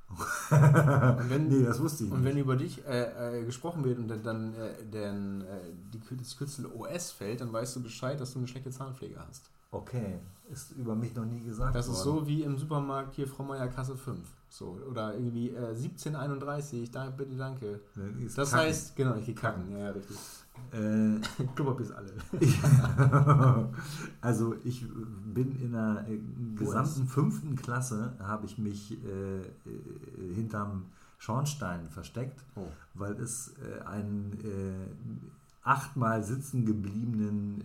wenn, nee, das wusste ich und nicht. wenn über dich äh, äh, gesprochen wird und dann, äh, dann äh, die, das Kürzel OS fällt, dann weißt du Bescheid, dass du eine schlechte Zahnpflege hast. Okay, ist über mich noch nie gesagt Das ist worden. so wie im Supermarkt hier Frau Meier Kasse 5. So, oder irgendwie äh, 1731, da, bitte danke. Ist Das kacken. heißt, genau, ich gehe kacken. Ja, richtig. Äh, Klopapier ist alle. also ich bin in der äh, gesamten fünften Klasse, habe ich mich äh, äh, hinterm Schornstein versteckt, Oh. weil es äh, einen äh, achtmal sitzen gebliebenen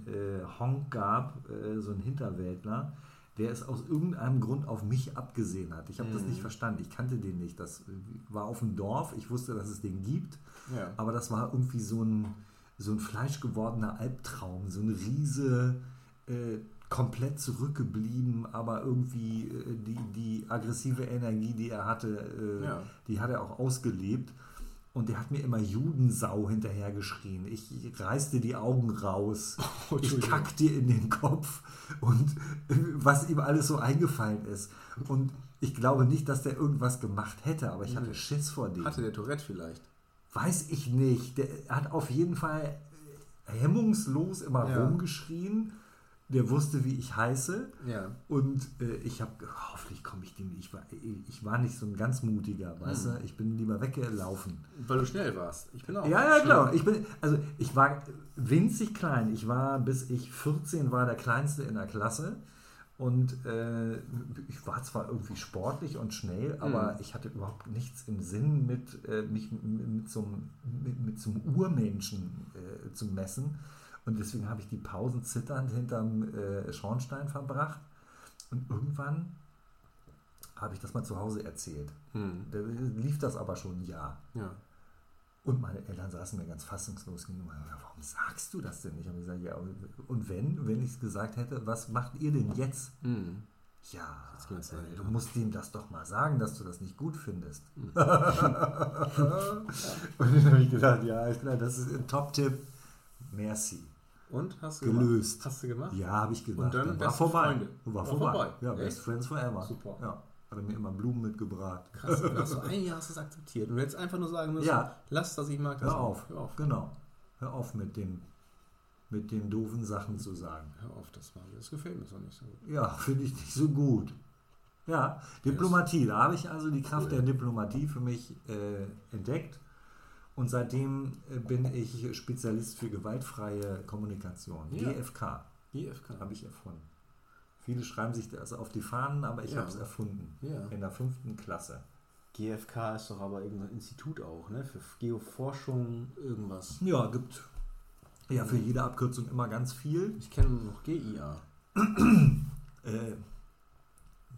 Honk gab, so ein Hinterwäldler, der es aus irgendeinem Grund auf mich abgesehen hat. Ich habe das Mhm. nicht verstanden, ich kannte den nicht. Das war auf dem Dorf, ich wusste, dass es den gibt. Ja. Aber das war irgendwie so ein, so ein fleischgewordener Albtraum, so ein Riese, äh, komplett zurückgeblieben, aber irgendwie äh, die, die aggressive Energie, die er hatte, äh, Ja. die hat er auch ausgelebt. Und der hat mir immer Judensau hinterhergeschrien. Ich reißte die Augen raus. Oh, ich kack dir in den Kopf. Und äh, was ihm alles so eingefallen ist. Und ich glaube nicht, dass der irgendwas gemacht hätte, aber ich hatte Nee. Schiss vor dem. Hatte der Tourette vielleicht? Weiß ich nicht. Der hat auf jeden Fall hemmungslos immer Ja. rumgeschrien. Der wusste, wie ich heiße. Ja. Und äh, ich habe, hoffentlich komme ich dem nicht. Ich war, ich war nicht so ein ganz mutiger, weißt Hm. du? Ich bin lieber weggelaufen. Weil du schnell warst. Ich bin auch. Ja, ja, klar. Ich bin, also ich war winzig klein. Ich war, bis ich 14 war, der Kleinste in der Klasse. Und äh, ich war zwar irgendwie sportlich und schnell, aber Mhm. ich hatte überhaupt nichts im Sinn, mit, äh, mich mit, so einem, Urmenschen äh, zu messen. Und deswegen habe ich die Pausen zitternd hinterm äh, Schornstein verbracht. Und irgendwann habe ich das mal zu Hause erzählt. Hm. Da lief das aber schon ein Jahr. Ja. Und meine Eltern saßen mir ganz fassungslos gegenüber. Warum sagst du das denn nicht? Ich habe gesagt, ja, und wenn, wenn ich es gesagt hätte, was macht ihr denn jetzt? Hm. Ja, Jetzt äh, dann du musst ihm das doch mal sagen, dass du das nicht gut findest. Hm. und dann habe ich gedacht, ja, klar, das ist ein Top-Tipp. Merci. Und? Hast du Gelöst. Gemacht? Hast du gemacht? Ja, habe ich gesagt. Und dann war beste vorbei. Freunde. War, War vorbei. vorbei. Ja, Echt? Best Friends Forever. Super. Ja. Hat er mir immer Blumen mitgebracht. Krass. Du hast so ein Jahr hast du es akzeptiert. Und du hättest einfach nur sagen müssen, Ja. lass das, ich mag das. Hör auf. Hör auf. Genau. Hör auf mit den, mit den doofen Sachen zu sagen. Hör auf, das war das gefällt mir so nicht so gut. Ja, finde ich nicht so gut. Ja, Diplomatie. Da habe ich also die Kraft der Diplomatie für mich äh, entdeckt. Und seitdem äh, bin ich Spezialist für gewaltfreie Kommunikation. Ja. GFK GFK. habe ich erfunden. Viele schreiben sich das auf die Fahnen, aber ich Ja. habe es erfunden. Ja. In der fünften Klasse. GFK ist doch aber irgendein Institut auch, ne? Für Geoforschung, irgendwas. Ja, gibt ja für jede Abkürzung immer ganz viel. Ich kenne nur noch GIA. Äh,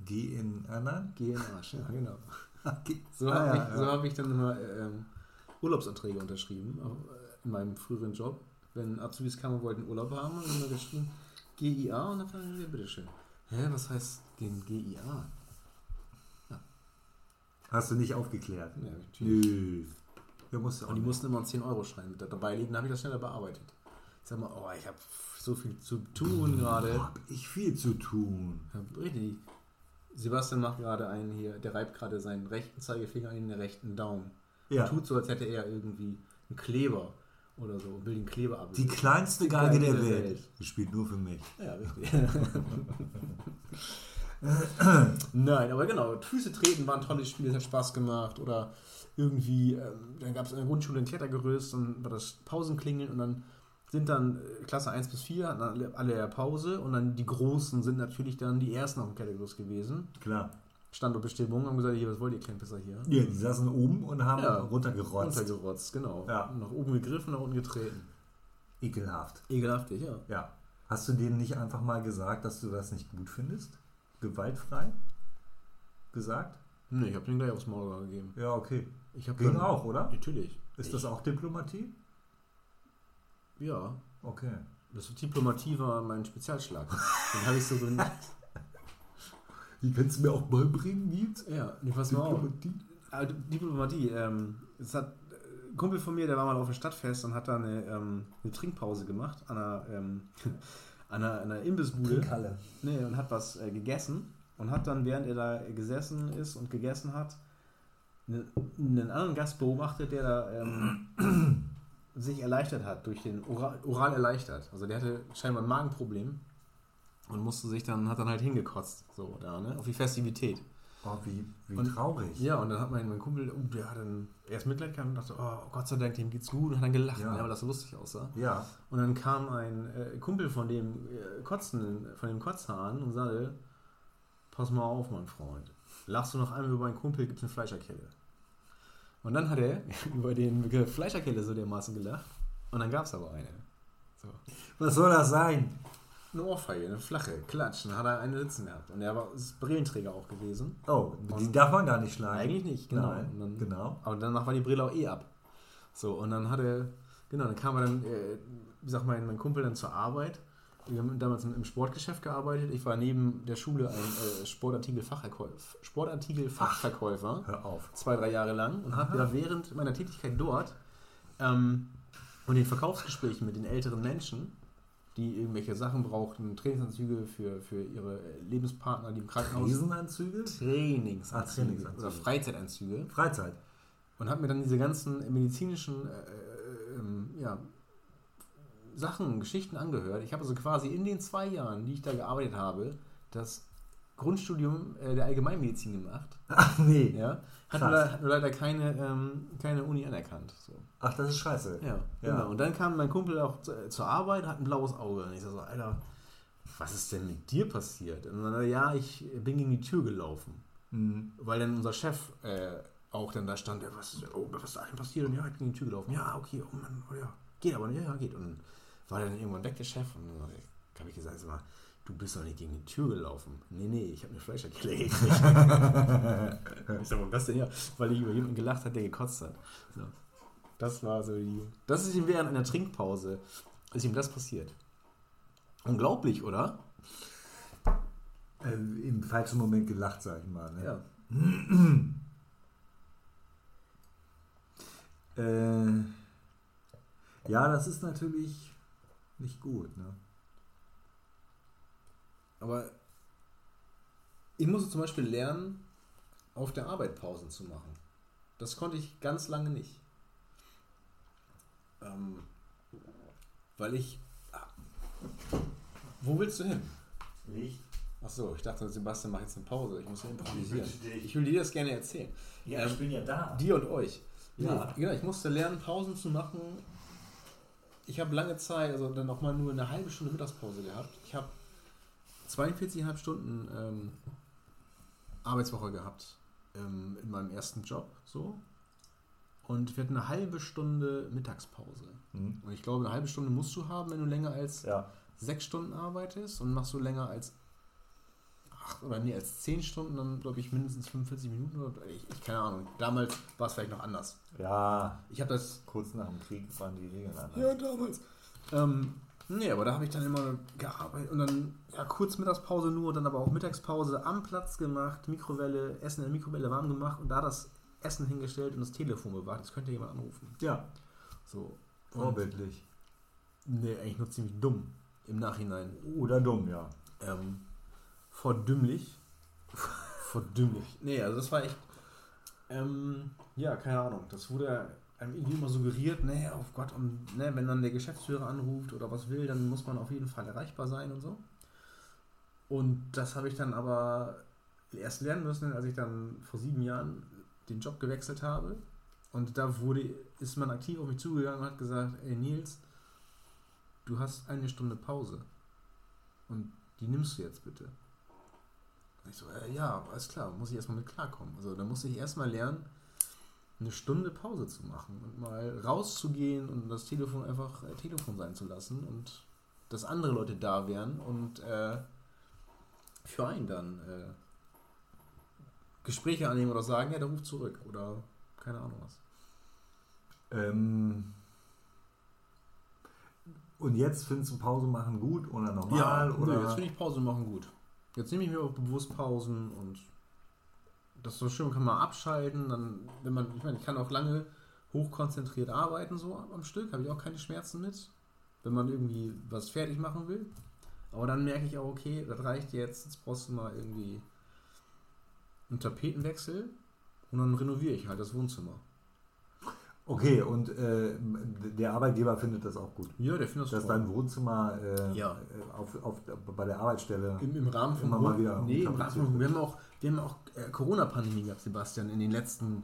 G in Anna. GNA, ja, genau. So Ah, habe ja, ich, so hab ich dann immer ähm, Urlaubsanträge unterschrieben, äh, in meinem früheren Job. Wenn Azubis kamen und wollten Urlaub haben, haben wir geschrieben GIA und dann fragen wir, bitteschön. Hä, was heißt denn GIA? Hast du nicht aufgeklärt? Ja, natürlich. Nö. Ja, musst du Und die nicht. mussten immer einen 10-Euro-Schein mit dabei dann habe ich das schneller bearbeitet. Ich sag mal, oh, ich habe so viel zu tun gerade. Hab ich viel zu tun. Ja, richtig. Sebastian macht gerade einen hier, der reibt gerade seinen rechten Zeigefinger in den rechten Daumen. Ja. Tut so, als hätte er irgendwie einen Kleber oder so und will den Kleber ab. Die kleinste Geige der der Welt. Welt. Die spielt nur für mich. Ja, richtig. Nein, aber genau, Füße treten war ein tolles Spiel, es hat Spaß gemacht. Oder irgendwie, ähm, dann gab es in der Grundschule ein Klettergerüst, dann war das Pausenklingeln und dann sind dann äh, Klasse 1 bis 4, hatten alle, alle ja Pause und dann die Großen sind natürlich dann die ersten auf dem Klettergerüst gewesen. Klar. Standortbestimmung, haben gesagt, hier, was wollt ihr Kleinpisser hier? Ja, die saßen oben und haben Ja. runtergerotzt. Runtergerotzt, genau. Ja. Nach oben gegriffen, nach unten getreten. Ekelhaft. Ekelhaftig, ja. Ja. Hast du denen nicht einfach mal gesagt, dass du das nicht gut findest? Gewaltfrei? Gesagt? Nee, ich habe den gleich aufs Maul gegeben. Ja, okay. Ich hab Ging dann- auch, oder? Natürlich. Ist ich, das auch Diplomatie? Ja. Okay. Das Diplomatie war mein Spezialschlag. Den habe ich so benutzt. Die kannst du mir auch beibringen, Nils? Ja, nee, pass mal auf. Diplomatie? Ah, Diplomatie. Ähm, es hat äh, ein Kumpel von mir, der war mal auf dem Stadtfest und hat da eine, ähm, eine Trinkpause gemacht an einer, ähm, an einer, einer Imbissbude. Trinkhalle. Nee, und hat was äh, gegessen und hat dann, während er da gesessen ist und gegessen hat, einen, einen anderen Gast beobachtet, der da ähm, sich erleichtert hat, durch den Oral, oral erleichtert. Also der hatte scheinbar ein Magenproblem und musste sich dann, hat dann halt hingekotzt, so da, ne, auf die Festivität. Oh, wie, wie Und- traurig. Ja, und dann hat mein, mein Kumpel, oh, der hat dann erst Mitleid gehabt und dachte, oh Gott sei Dank, dem geht's gut und hat dann gelacht, Ja. ne, weil das so lustig aussah. Ja. Und dann kam ein äh, Kumpel von dem äh, Kotzen, von dem Kotzhahn und sagte, pass mal auf, mein Freund. Lachst du noch einmal über meinen Kumpel, gibt's eine Fleischerkelle. Und dann hat er über den Begriff Fleischerkelle so dermaßen gelacht. Und dann gab's aber eine. So. Was soll das sein? Eine Ohrfeige, eine flache, klatsch. Dann hat er eine sitzen gehabt. Und er war ist Brillenträger auch gewesen. Oh, die Und- darf man gar nicht schlagen. Eigentlich nicht, genau. Nein, Und dann, genau. Aber danach war die Brille auch eh ab. So, und dann hatte, genau, dann kam er dann, äh, wie sagt mein, mein Kumpel dann zur Arbeit. Wir haben damals im im Sportgeschäft gearbeitet. Ich war neben der Schule ein äh, Sportartikel-Fachverkäufer. Sportartikel-Fachverkäufer. Hör auf. Zwei, drei Jahre lang. Und habe ja während meiner Tätigkeit dort ähm, und den Verkaufsgesprächen mit den älteren Menschen, die irgendwelche Sachen brauchten, Trainingsanzüge für, für ihre Lebenspartner, die im Krankenhaus Riesenanzüge? Trainingsanzüge, Ah, Trainingsanzüge. oder Freizeitanzüge Freizeit. und habe mir dann diese ganzen medizinischen äh, äh, ähm, ja, Sachen, Geschichten angehört. Ich habe also quasi in den zwei Jahren, die ich da gearbeitet habe, das Grundstudium äh, der Allgemeinmedizin gemacht. Ach nee. Ja, hat, nur, hat nur leider keine, ähm, keine Uni anerkannt. So. Ach, das ist scheiße. Ja, Ja. genau. Und dann kam mein Kumpel auch zu, äh, zur Arbeit, hat ein blaues Auge. Und ich so, Alter, was ist denn mit dir passiert? Und dann, ja, ich bin gegen die Tür gelaufen. Mhm. Weil dann unser Chef äh, auch dann da stand, ja, was, oh, was ist da denn passiert? Und ja, ich bin gegen die Tür gelaufen. Ja, okay, oh Mann, oh ja, geht aber, ja, ja, geht. Und war dann irgendwann weg, der Chef. Und dann habe ich gesagt, sag mal, du bist doch nicht gegen die Tür gelaufen. Nee, nee, ich habe eine Fleischerkelle gekriegt. ich sag mal, was denn ja? Weil ich über jemanden gelacht hat, der gekotzt hat. So. Das war so die. Das ist ihm während einer Trinkpause, ist ihm das passiert. Unglaublich, oder? Äh, Im falschen Moment gelacht, sag ich mal. Ne? Ja. Äh, ja, das ist natürlich nicht gut. Ne? Aber ich musste zum Beispiel lernen, auf der Arbeit Pausen zu machen. Das konnte ich ganz lange nicht. Ähm, weil ich. Ah, wo willst du hin? Nicht? Achso, ich dachte, Sebastian macht jetzt eine Pause. Ich muss ja improvisieren. dich. Ich will dir das gerne erzählen. Ja, Ähm, ich bin ja da. Dir und euch. Ja. Nee, genau, ich musste lernen, Pausen zu machen. Ich habe lange Zeit, also dann auch mal nur eine halbe Stunde Mittagspause gehabt. Ich habe 42,5 Stunden ähm, Arbeitswoche gehabt ähm, in meinem ersten Job. So. Und wir hatten eine halbe Stunde Mittagspause. Mhm. Und ich glaube, eine halbe Stunde musst du haben, wenn du länger als Ja. sechs Stunden arbeitest und machst du länger als acht oder nee, als zehn Stunden, dann glaube ich mindestens 45 Minuten oder ich, ich keine Ahnung. Damals war es vielleicht noch anders. ja, Ich habe das. kurz nach dem Krieg waren die Regeln anders. Ja, damals. Ähm, nee, aber da habe ich dann immer gearbeitet und dann ja, kurz Mittagspause nur, dann aber auch Mittagspause am Platz gemacht, Mikrowelle, Essen in der Mikrowelle warm gemacht und da das Essen hingestellt und das Telefon bewahrt. Das könnte jemand anrufen. Ja, So. Vorbildlich. nee, eigentlich nur ziemlich dumm im Nachhinein. Oder dumm, ja. Ähm, verdümmlich. verdümmlich. Nee, also das war echt. Ähm, ja, keine Ahnung. Das wurde einem irgendwie immer suggeriert, nee, auf Gott, und ne, wenn dann der Geschäftsführer anruft oder was will, dann muss man auf jeden Fall erreichbar sein und so. Und das habe ich dann aber erst lernen müssen, als ich dann vor sieben Jahren den Job gewechselt habe. Und da wurde, ist man aktiv auf mich zugegangen und hat gesagt, ey Nils, du hast eine Stunde Pause. Und die nimmst du jetzt bitte. Und ich so, äh, ja, alles klar, muss ich erstmal mit klarkommen. Also da musste ich erstmal lernen, eine Stunde Pause zu machen und mal rauszugehen und das Telefon einfach äh, Telefon sein zu lassen und dass andere Leute da wären und äh, für einen dann äh, Gespräche annehmen oder sagen, ja, der ruft zurück oder keine Ahnung was. Ähm, und jetzt findest du Pause machen gut oder normal? nö, oder? jetzt finde ich Pause machen gut. Jetzt nehme ich mir auch bewusst Pausen und das so schön, kann man abschalten, dann, wenn man, ich meine, ich kann auch lange hochkonzentriert arbeiten, so am Stück, habe ich auch keine Schmerzen mit, wenn man irgendwie was fertig machen will. Aber dann merke ich auch, okay, das reicht jetzt, jetzt brauchst du mal irgendwie einen Tapetenwechsel und dann renoviere ich halt das Wohnzimmer. Okay, und äh, der Arbeitgeber findet das auch gut. Ja, der findet das Dass toll. dein Wohnzimmer äh, Ja. äh, auf, auf, bei der Arbeitsstelle. Im, Im Rahmen von Immer mal wieder Nee, im Rahmen von, wir haben auch, wir haben auch äh, Corona-Pandemie gehabt, Sebastian, in den letzten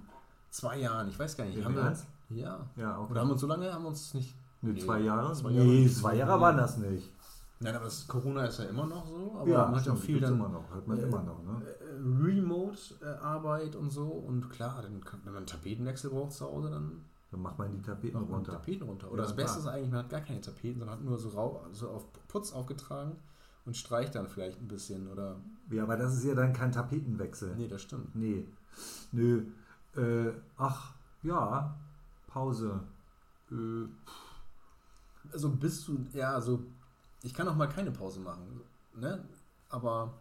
zwei Jahren. Ich weiß gar nicht. Haben wir, eins? ja. Ja, okay. Oder haben wir uns so lange, haben wir uns nicht. Nee, zwei Nee, Jahre? zwei nee, Jahre. zwei Jahre waren das nicht. Nein, aber das, Corona ist ja immer noch so. Aber ja, man hat ja viel dann immer noch, hört man äh, immer noch, ne? Äh, Remote-Arbeit und so. Und klar, dann, kann- wenn man einen Tapetenwechsel braucht zu Hause, dann Dann macht man die Tapeten macht man runter. Tapeten runter. Oder Ja, das Beste klar. ist eigentlich, man hat gar keine Tapeten, sondern hat nur so, rau, so auf Putz aufgetragen und streicht dann vielleicht ein bisschen. Oder. Ja, aber das ist ja dann kein Tapetenwechsel. Nee, das stimmt. Nee. Nö. Äh, ach, ja, Pause. Äh, also bist du, ja, also ich kann auch mal keine Pause machen, ne? Aber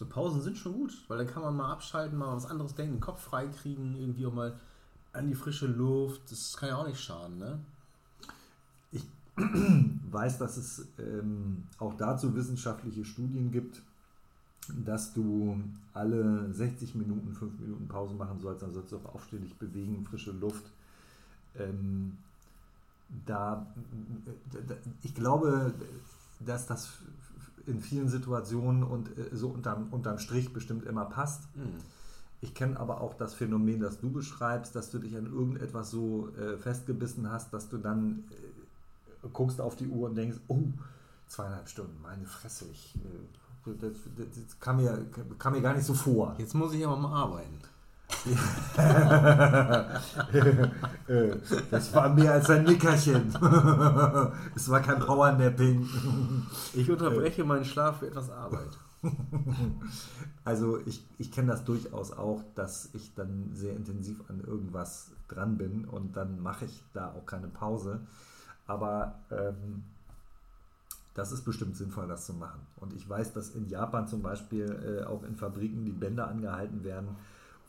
so Pausen sind schon gut, weil dann kann man mal abschalten, mal was anderes denken, den Kopf frei kriegen, irgendwie auch mal an die frische Luft. Das kann ja auch nicht schaden, ne? weiß, dass es ähm, auch dazu wissenschaftliche Studien gibt, dass du alle 60 Minuten, 5 Minuten Pause machen sollst, dann sollst du auch aufstehen, bewegen, frische Luft. Ähm, da, äh, ich glaube, dass das in vielen Situationen und äh, so unterm, unterm Strich bestimmt immer passt. Hm. Ich kenne aber auch das Phänomen, das du beschreibst, dass du dich an irgendetwas so äh, festgebissen hast, dass du dann äh, guckst auf die Uhr und denkst, oh, Zweieinhalb Stunden, meine Fresse. Ich, äh, das, das, das kam, mir, kam mir gar nicht so vor. Jetzt muss ich aber mal arbeiten. Das war mehr als ein Nickerchen. Es war kein Powernapping. Ich unterbreche meinen Schlaf für etwas Arbeit. Also ich, ich kenne das durchaus auch, dass ich dann sehr intensiv an irgendwas dran bin und dann mache ich da auch keine Pause. Aber ähm, das ist bestimmt sinnvoll, das zu machen. Und ich weiß, dass in Japan zum Beispiel äh, auch in Fabriken die Bänder angehalten werden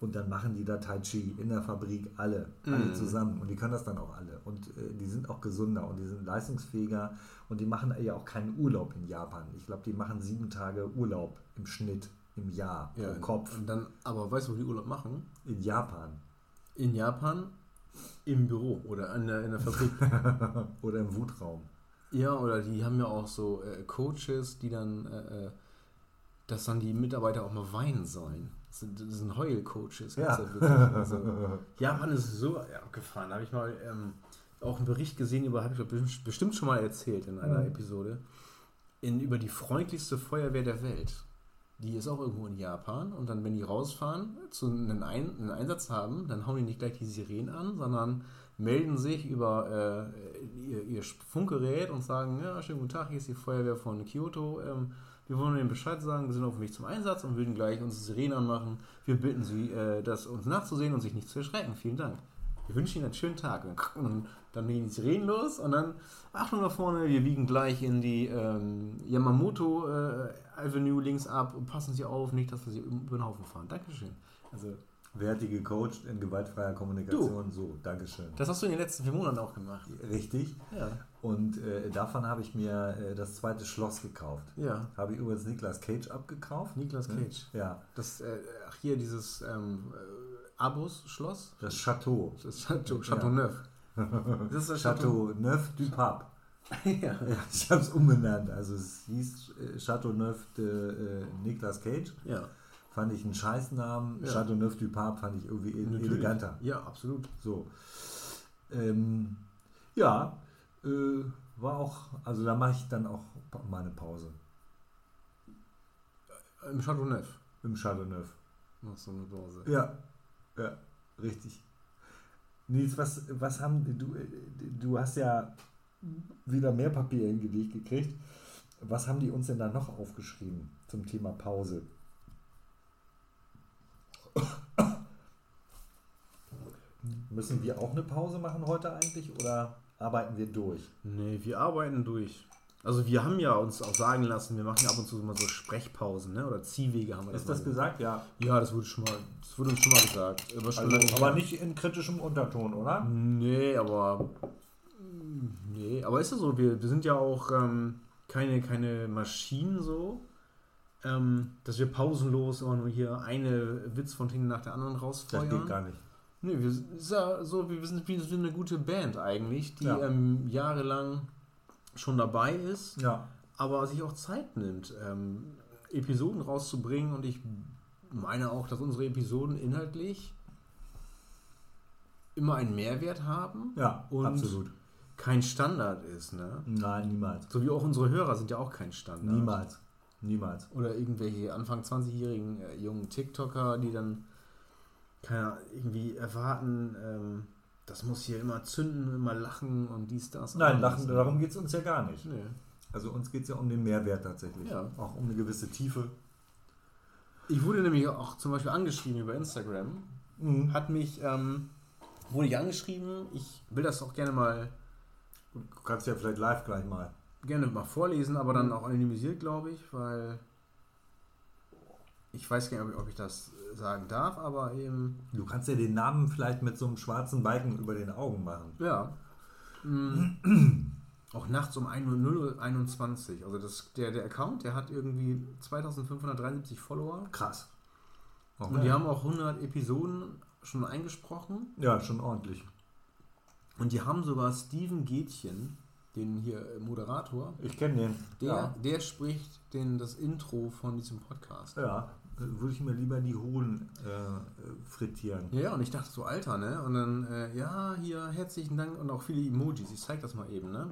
und dann machen die da Tai Chi in der Fabrik alle, alle Mhm. zusammen. Und die können das dann auch alle. Und äh, die sind auch gesunder und die sind leistungsfähiger und die machen ja auch keinen Urlaub in Japan. Ich glaube, die machen sieben Tage Urlaub im Schnitt im Jahr pro Kopf Und dann, aber weißt du, wo die Urlaub machen? in Japan In Japan im Büro oder in der, in der Fabrik. oder im Wutraum. ja, oder die haben ja auch so äh, Coaches, die dann, äh, äh, dass dann die Mitarbeiter auch mal weinen sollen. Das sind, das sind Heulcoaches. Ja. wirklich. Also, Japan ist so abgefahren. Da habe ich mal ähm, auch einen Bericht gesehen über, habe ich bestimmt- schon mal erzählt in einer Mhm. Episode, in, über die freundlichste Feuerwehr der Welt. Die ist auch irgendwo in Japan und dann, wenn die rausfahren, zu einem, Ein einen Einsatz haben, dann hauen die nicht gleich die Sirenen an, sondern melden sich über äh, ihr, ihr Funkgerät und sagen, ja, schönen guten Tag, hier ist die Feuerwehr von Kyoto. Ähm, wir wollen Ihnen Bescheid sagen, wir sind auf dem Weg zum Einsatz und würden gleich unsere Sirenen anmachen. Wir bitten Sie, äh, das uns nachzusehen und sich nicht zu erschrecken. Vielen Dank. Wir wünschen Ihnen einen schönen Tag. Und dann gehen die Sirenen los und dann, Achtung nach vorne, wir biegen gleich in die ähm, Yamamoto äh, Avenue links ab und passen Sie auf, nicht, dass wir Sie über den Haufen fahren. Dankeschön. Also, Wer hat die gecoacht in gewaltfreier Kommunikation? So, Dankeschön. das hast du in den letzten vier Monaten auch gemacht. Richtig. Ja. Und äh, davon habe ich mir äh, das zweite Schloss gekauft. Ja. Habe ich übrigens Niklas Cage abgekauft. Niklas Cage. Ja, Das, äh, ach hier, dieses ähm, äh, Abus-Schloss. das Chateau. Das Chateau, Chateau Neuf. Das ist das Chateau Neuf du Pape. ja. Ja, ich habe es umbenannt. Also es hieß äh, Chateau Neuf de äh, Niklas Cage. ja. Fand ich einen Scheißnamen. Ja. Chateau Neuf du Pape fand ich irgendwie e- Natürlich. eleganter. Ja, absolut. So. Ähm, ja, äh, war auch, also da mache ich dann auch pa- mal eine Pause. Im Chateau Neuf. Im Chateau Neuf. Noch so eine Pause. Ja, ja, richtig. Nils, was, was haben du, äh, du hast ja wieder mehr Papier hingelegt gekriegt. Was haben die uns denn da noch aufgeschrieben zum Thema Pause? Müssen wir auch eine Pause machen heute eigentlich oder arbeiten wir durch? Nee, wir arbeiten durch. Also wir haben ja uns auch sagen lassen, wir machen ab und zu mal so Sprechpausen, ne? Oder Ziehwege haben wir Ist mal das gesagt? Ja. Ja, das wurde schon mal, das wurde uns schon mal gesagt. Schon Also, aber nicht in kritischem Unterton, oder? Nee, aber. Nee, aber ist ja so, wir, wir sind ja auch ähm, keine, keine Maschinen so, ähm, dass wir pausenlos immer nur hier eine Witzfontäne nach der anderen Das rausfeuern. geht gar nicht. Nee, wir ja so, wir sind wie eine gute Band eigentlich, die Ja. ähm, jahrelang schon dabei ist, Ja. aber sich auch Zeit nimmt, ähm, Episoden rauszubringen und ich meine auch, dass unsere Episoden inhaltlich immer einen Mehrwert haben Ja, Und- absolut. kein Standard ist, ne? Nein, niemals. So wie auch unsere Hörer sind ja auch kein Standard. Niemals. Niemals. Oder irgendwelche Anfang 20-jährigen äh, jungen TikToker, die dann keine, Ahnung, irgendwie erwarten, ähm, das muss hier immer zünden, immer lachen und dies, das. Nein, anderes. lachen, darum geht es uns ja gar nicht. Nee. Also uns geht es ja um den Mehrwert tatsächlich. Ja. Auch um eine gewisse Tiefe. Ich wurde nämlich auch zum Beispiel angeschrieben über Instagram. Mhm. Hat mich, ähm, wurde ich angeschrieben. Ich will das auch gerne mal, Du kannst ja vielleicht live gleich mal. gerne mal vorlesen, aber dann auch anonymisiert, glaube ich, weil ich weiß gar nicht, ob ich, das sagen darf, aber eben, Du kannst ja den Namen vielleicht mit so einem schwarzen Balken über den Augen machen. ja. Mm, auch nachts um 1.021 Uhr. Also das, der, der Account, der hat irgendwie 2573 Follower. Krass. Und die haben auch 100 Episoden schon eingesprochen. ja, schon ordentlich. Und die haben sogar Steven Gätchen, den hier Moderator, Ich kenne den. der, ja. der spricht den, das Intro von diesem Podcast. ja. Würde ich mir lieber die Hohlen äh, frittieren. Ja, ja, und ich dachte so, Alter, ne? Und dann, äh, ja, hier, herzlichen Dank und auch viele Emojis. Ich zeig das mal eben, ne?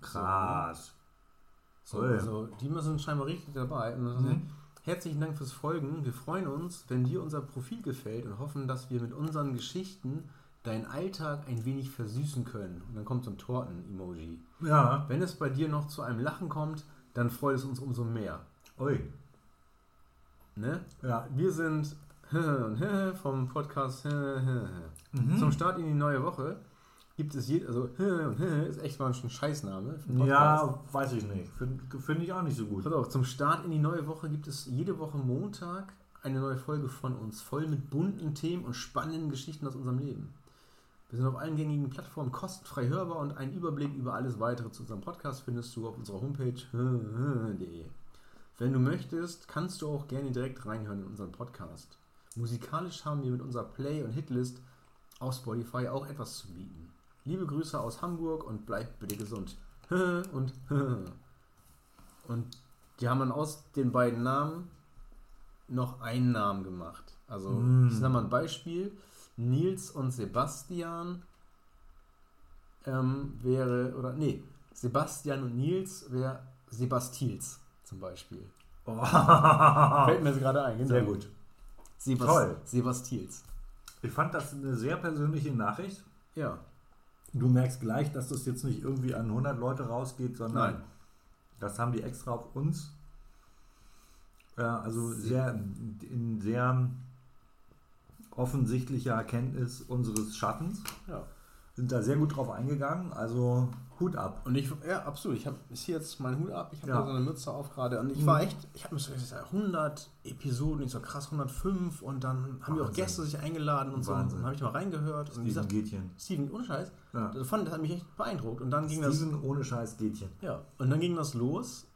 Krass. So, Toll. also die sind scheinbar richtig dabei. Und dann Mhm. Herzlichen Dank fürs Folgen. Wir freuen uns, wenn dir unser Profil gefällt und hoffen, dass wir mit unseren Geschichten deinen Alltag ein wenig versüßen können. Und dann kommt so ein Torten-Emoji. Ja. Wenn es bei dir noch zu einem Lachen kommt, dann freut es uns umso mehr. Ui. Ne? Ja. Wir sind vom Podcast Mhm. zum Start in die neue Woche. Gibt es je, also ist echt mal ein Scheißname. Ja, weiß ich nicht. Finde find ich auch nicht so gut. Pass auf, zum Start in die neue Woche gibt es jede Woche Montag eine neue Folge von uns, voll mit bunten Themen und spannenden Geschichten aus unserem Leben. Wir sind auf allen gängigen Plattformen kostenfrei hörbar und einen Überblick über alles weitere zu unserem Podcast findest du auf unserer Homepage de. Wenn du möchtest, kannst du auch gerne direkt reinhören in unseren Podcast. Musikalisch haben wir mit unserer Play- und Hitlist auf Spotify auch etwas zu bieten. Liebe Grüße aus Hamburg und bleibt bitte gesund. und und die haben dann aus den beiden Namen noch einen Namen gemacht. Also, Mm. ich sag mal ein Beispiel. Nils und Sebastian ähm, wäre, oder nee, Sebastian und Nils wäre Sebastils zum Beispiel. Oh. Fällt mir gerade ein, genau. Sehr gut. Sebast Toll. Sebastils. Ich fand das eine sehr persönliche Nachricht. Ja. Du merkst gleich, dass das jetzt nicht irgendwie an 100 Leute rausgeht, sondern Nein. das haben die extra auf uns. Ja, also sehr in sehr offensichtlicher Erkenntnis unseres Schattens. Ja. Sind da sehr gut drauf eingegangen. Also Hut ab. Und ich, ja, absolut. Ich habe hier jetzt meinen Hut ab. Ich habe Ja. da so eine Mütze auf gerade. Und ich Mhm. war echt, ich habe mir so gesagt, 100 Episoden, ich so krass, 105. Und dann haben wir auch Wahnsinn. Gäste sich eingeladen und so. Und Wahnsinn. dann habe ich mal reingehört. Und Steven gesagt, Gätchen. Steven, ohne Scheiß. Ja. Das, fand, das hat mich echt beeindruckt. Und dann ging das. Steven ohne Scheiß Gätchen. Ja, und dann ging das los.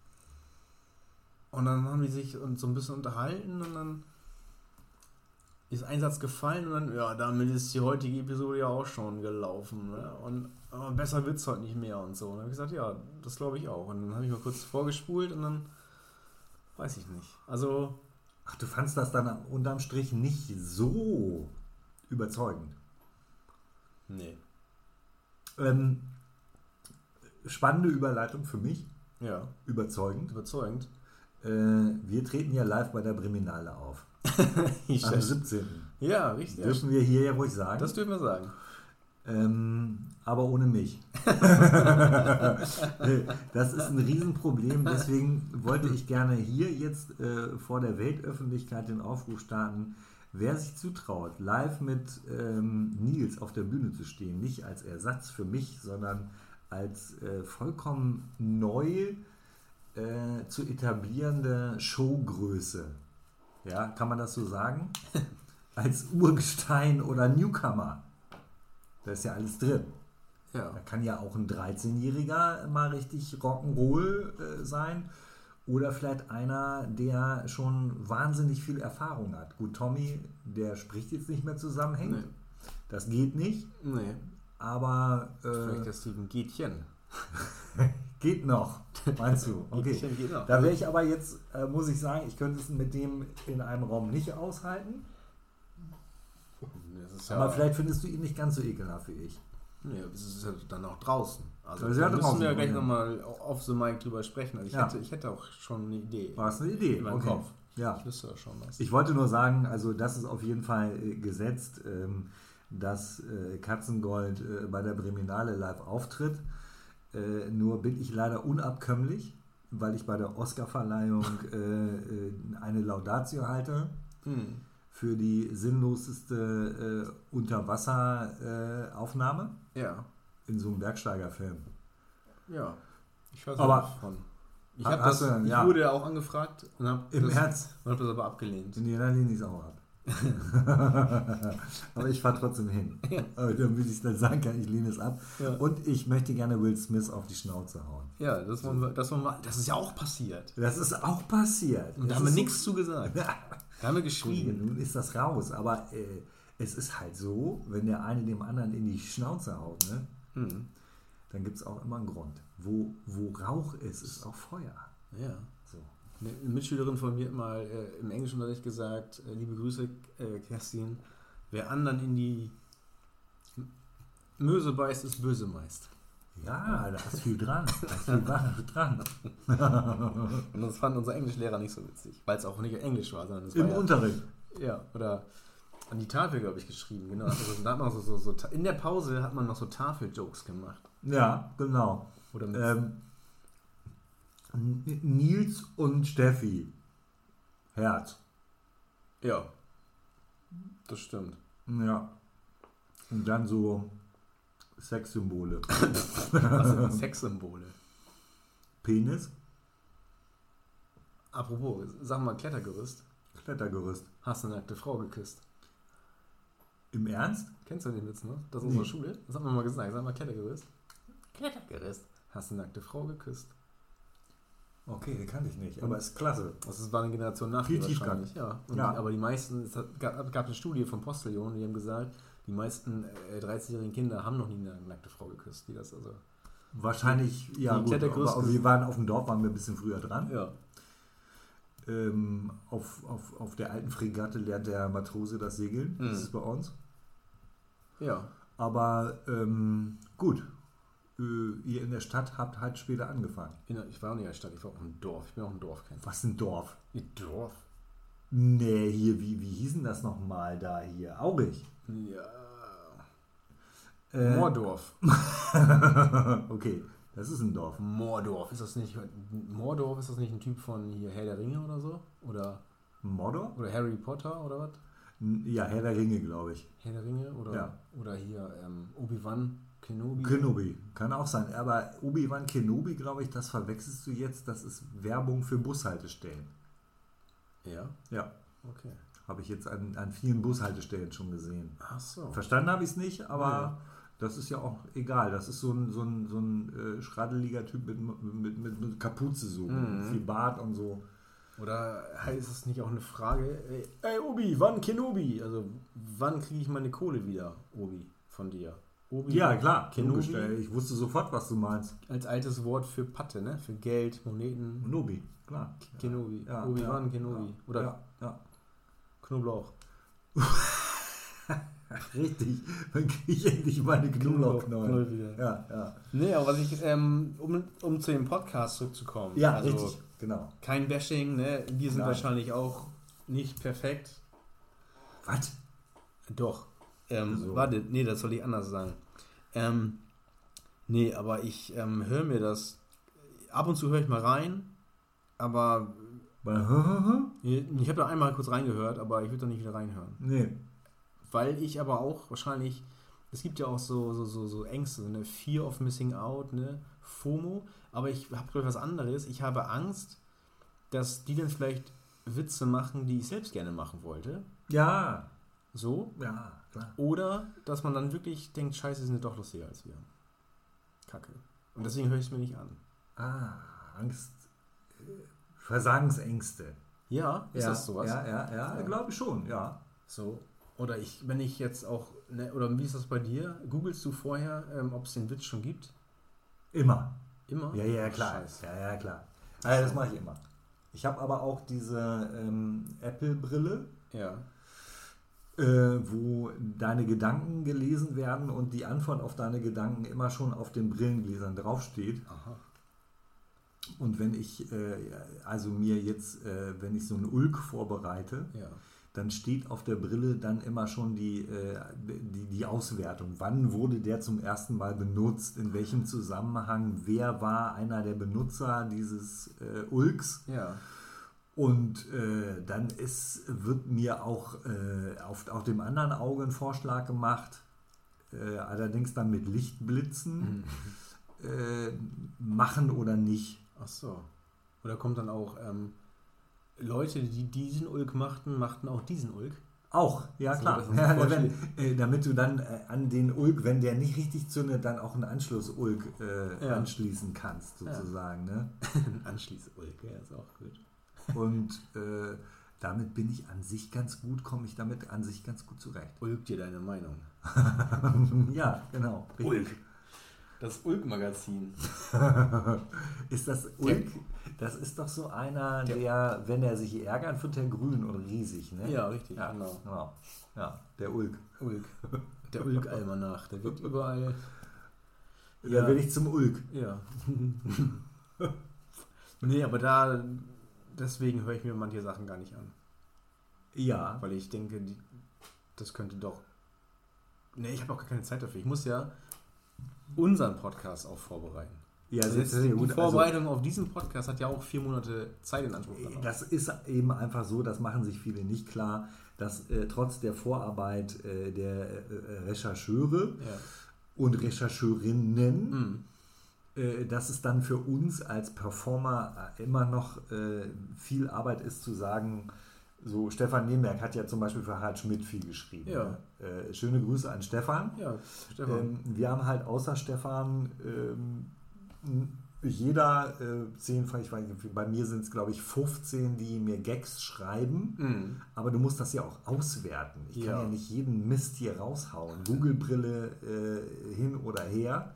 Und dann haben die sich und so ein bisschen unterhalten und dann ist ein Satz gefallen und dann, ja, damit ist die heutige Episode ja auch schon gelaufen. Ne? Und aber besser wird es heute nicht mehr und so. Und dann habe ich gesagt, ja, das glaube ich auch. Und dann habe ich mal kurz vorgespult und dann weiß ich nicht. Also, Ach, du fandst das dann unterm Strich nicht so überzeugend. nee. Ähm, spannende Überleitung für mich. Ja, Überzeugend. überzeugend. Äh, wir treten ja live bei der Breminale auf. Am 17. ja, richtig. Dürfen wir hier ja ruhig sagen. Das dürfen wir sagen. Ähm, aber ohne mich. das ist ein Riesenproblem. Deswegen wollte ich gerne hier jetzt äh, vor der Weltöffentlichkeit den Aufruf starten. Wer sich zutraut, live mit ähm, Nils auf der Bühne zu stehen, nicht als Ersatz für mich, sondern als äh, vollkommen neu äh, zu etablierende Showgröße. Ja, kann man das so sagen? Als Urgestein oder Newcomer. Da ist ja alles drin. Ja. Da kann ja auch ein 13-Jähriger mal richtig Rock'n'Roll äh, sein. Oder vielleicht einer, der schon wahnsinnig viel Erfahrung hat. Gut, Tommy, der spricht jetzt nicht mehr zusammenhängend. Nee. Das geht nicht. Nee. Aber Vielleicht äh, der Steven Gätchen. geht noch, meinst du? Okay. Gätchen geht noch. Da wäre ich aber jetzt, äh, muss ich sagen, ich könnte es mit dem in einem Raum nicht aushalten. Das ist ja, Aber vielleicht findest du ihn nicht ganz so ekelhaft wie ich. Nee, das ist ja dann auch draußen. Also Das ist ja da müssen draußen, wir ja gleich ja. nochmal off the mic drüber sprechen. Also ich, Ja. hätte, ich hätte auch schon eine Idee. War es eine Idee? In meinem Kopf. Ja. Ich wüsste ja schon was. Ich wollte nur sagen, also das ist auf jeden Fall äh, gesetzt, ähm, dass äh, Katzengold äh, bei der Breminale live auftritt. Äh, nur bin ich leider unabkömmlich, weil ich bei der Oscarverleihung äh, äh, eine Laudatio halte Hm. für die sinnloseste äh, Unterwasseraufnahme Aufnahme Ja, in so einem Bergsteigerfilm. ja. Ich weiß Aber- nicht von. Ich, Ha- hab das, du ich ja. wurde ja auch angefragt und habe Im das, Herz und hab das aber abgelehnt. die dann nicht auch ab. Aber ich fahre trotzdem hin. Aber Damit ich dann sagen kann, ich lehne es ab. Ja. Und ich möchte gerne Will Smith auf die Schnauze hauen. Ja, das, wollen wir, das, wollen wir, das ist ja auch passiert. Das ist auch passiert. Und da haben wir nichts zu gesagt. So, Da haben wir Gut, geschwiegen. nun ist das raus. Aber äh, es ist halt so, wenn der eine dem anderen in die Schnauze haut, ne, Hm. dann gibt es auch immer einen Grund. Wo, wo Rauch ist, ist auch Feuer. Ja. Eine Mitschülerin von mir hat mal äh, im Englischunterricht gesagt, äh, liebe Grüße, äh, Kerstin, wer anderen in die Möse beißt, ist böse meist. Ja, da ist viel dran. Da ist viel dran. Und das fand unser Englischlehrer nicht so witzig, weil es auch nicht Englisch war, sondern es war Im ja, Unterricht. ja, oder an die Tafel, glaube ich, geschrieben. Genau. Also, da hat man so, so, so, in der Pause hat man noch so Tafeljokes gemacht. Ja, genau. Oder mit, Ähm, Nils und Steffi. Herz. ja, das stimmt. Ja. Und dann so Sexsymbole. Was sind Sexsymbole? Penis, Apropos, sag mal Klettergerüst. Klettergerüst. Hast du eine nackte Frau geküsst? Im Ernst? Kennst du den Witz noch? Das ist Nee. unsere Schule. Das haben wir mal gesagt. Sag mal Klettergerüst. Klettergerüst. Hast du eine nackte Frau geküsst? Okay, den kannte ich nicht, aber ist klasse. Das ist- war eine Generation nach Viel wahrscheinlich, Ja. Ja. Die, aber die meisten, es hat- gab, gab eine Studie von Postillon, die haben gesagt, die meisten äh, 13-jährigen Kinder haben noch nie eine nackte Frau geküsst. Die das also. Wahrscheinlich, ja Die gut, Klettergerüst- aber wir waren auf dem Dorf, waren wir ein bisschen früher dran. Ja. Ähm, auf, auf, auf der alten Fregatte lernt der Matrose das Segeln. Mhm. Das ist bei uns. Ja. Aber ähm, gut, ihr in der Stadt habt halt später angefangen. Der, ich war nicht in der Stadt, ich war auch im Dorf. Ich bin auch ein Dorfkind. Was ein Dorf? Wie Dorf? Nee, hier, wie, wie hießen das nochmal da hier? Aurich. Ja. Äh, Moordorf. okay, das ist ein Dorf. Moordorf. Ist das nicht. Moordorf ist das nicht ein Typ von hier Herr der Ringe oder so? Oder, Mordor? oder Harry Potter oder was? Ja, Herr der Ringe, glaube ich. Herr der Ringe? Oder, Ja. oder hier ähm, Obi-Wan Kenobi? Kenobi, kann auch sein. Aber Obi-Wan Kenobi, glaube ich, das verwechselst du jetzt. Das ist Werbung für Bushaltestellen. ja. Ja, Okay. habe ich jetzt an, an vielen Bushaltestellen schon gesehen. Ach so. Verstanden habe ich es nicht, aber Ja. das ist ja auch egal. Das ist so ein, so ein, so ein äh, schraddeliger Typ mit, mit, mit, mit Kapuze so, Mhm. viel Bart und so. Oder heißt es nicht auch eine Frage? Ey, ey Obi, wann Kenobi? Also, wann kriege ich meine Kohle wieder, Obi, von dir? Obi, Ja, klar. Kenobi Ich wusste sofort, was du meinst. als altes Wort für Patte, ne? Für Geld, Moneten. Nobi, klar. Kenobi. Ja, Obi-Wan ja, Kenobi. ja, Oder ja. Knoblauch. Richtig. Dann kriege ich endlich meine Knoblauchknollen. Ja, ja. Nee, aber was ich, ähm, um, um zu dem Podcast zurückzukommen. Ja, also, richtig. Genau. Kein Bashing, ne? Wir sind Nein. wahrscheinlich auch nicht perfekt. Was? Doch. Ähm, So. Warte, nee, das soll ich anders sagen. Ähm, nee, aber ich ähm, höre mir das. Ab und zu höre ich mal rein, aber Bei ich habe da einmal kurz reingehört, aber ich würde da nicht wieder reinhören. Nee. Weil ich aber auch wahrscheinlich, es gibt ja auch so, so, so, so Ängste, ne? Fear of Missing Out, ne? FOMO, aber ich habe glaube ich was anderes. Ich habe Angst, dass die dann vielleicht Witze machen, die ich selbst gerne machen wollte. Ja. So. Ja, klar. Oder dass man dann wirklich denkt, scheiße, sie sind doch lustiger als wir. Kacke. Und deswegen höre ich es mir nicht an. Ah, Angst. äh, Versagensängste. Ja, ist ja, das sowas? Ja, ja, ja, Ja. glaube ich schon, ja. So. Oder ich, wenn ich jetzt auch, ne, oder wie ist das bei dir? Googlest du vorher, ähm, ob es den Witz schon gibt? Immer. Immer? Ja, ja, klar. Scheiße. Ja, ja, klar. Also das mache ich immer. Ich habe aber auch diese ähm, Apple-Brille, Ja. Äh, wo deine Gedanken gelesen werden und die Antwort auf deine Gedanken immer schon auf den Brillengläsern draufsteht. Aha. Und wenn ich äh, also mir jetzt, äh, wenn ich so einen Ulk vorbereite, Ja. dann steht auf der Brille dann immer schon die, äh, die, die Auswertung. Wann wurde der zum ersten Mal benutzt? In welchem Zusammenhang? Wer war einer der Benutzer dieses äh, Ulks? Ja. Und äh, dann ist, wird mir auch äh, auf, auf dem anderen Auge ein Vorschlag gemacht, äh, allerdings dann mit Lichtblitzen, äh, machen oder nicht. Ach so. Oder kommt dann auch, ähm, Leute, die diesen Ulk machten, machten auch diesen Ulk? Auch, ja So, klar. Ja, wenn, äh, damit du dann äh, an den Ulk, wenn der nicht richtig zündet, dann auch einen Anschluss-Ulk äh, Ja. anschließen kannst, sozusagen. Ne? Anschließ-Ulk, ja, ist auch gut. Und äh, damit bin ich an sich ganz gut, komme ich damit an sich ganz gut zurecht. Ulk dir deine Meinung. ja, genau. richtig. Das Ulk-Magazin. Ist das Ulk? Das ist doch so einer, Der- der, wenn er sich ärgert, wird er grün und riesig. Ne? Ja, richtig, ja, genau. genau. Ja, der Ulk. Ulk. Der Ulk-Almanach. Der wird überall Da werde ich zum Ulk. Ja. nee, aber da, deswegen höre ich mir manche Sachen gar nicht an. Ja. Weil ich denke, die, das könnte doch. Nee, ich habe auch gar keine Zeit dafür. Ich muss ja unseren Podcast auch vorbereiten. Ja, Also das ist die gut. Also, Vorbereitung auf diesen Podcast hat ja auch vier Monate Zeit in Anspruch genommen. das ist eben einfach so, das machen sich viele nicht klar, dass äh, trotz der Vorarbeit äh, der äh, Rechercheure Ja. und Rechercheurinnen, Mhm. Äh, dass es dann für uns als Performer äh, immer noch äh, viel Arbeit ist zu sagen, so Stefan Nemberg hat ja zum Beispiel für Harald Schmidt viel geschrieben. Ja. ne? Äh, schöne Grüße an Stefan. Ja, Stefan. Ähm, wir haben halt außer Stefan ähm, jeder äh, 10, ich weiß nicht, bei mir sind es glaube ich 15, die mir Gags schreiben, Mhm. aber du musst das ja auch auswerten. Ich Ja. kann ja nicht jeden Mist hier raushauen. Google-Brille äh, hin oder her.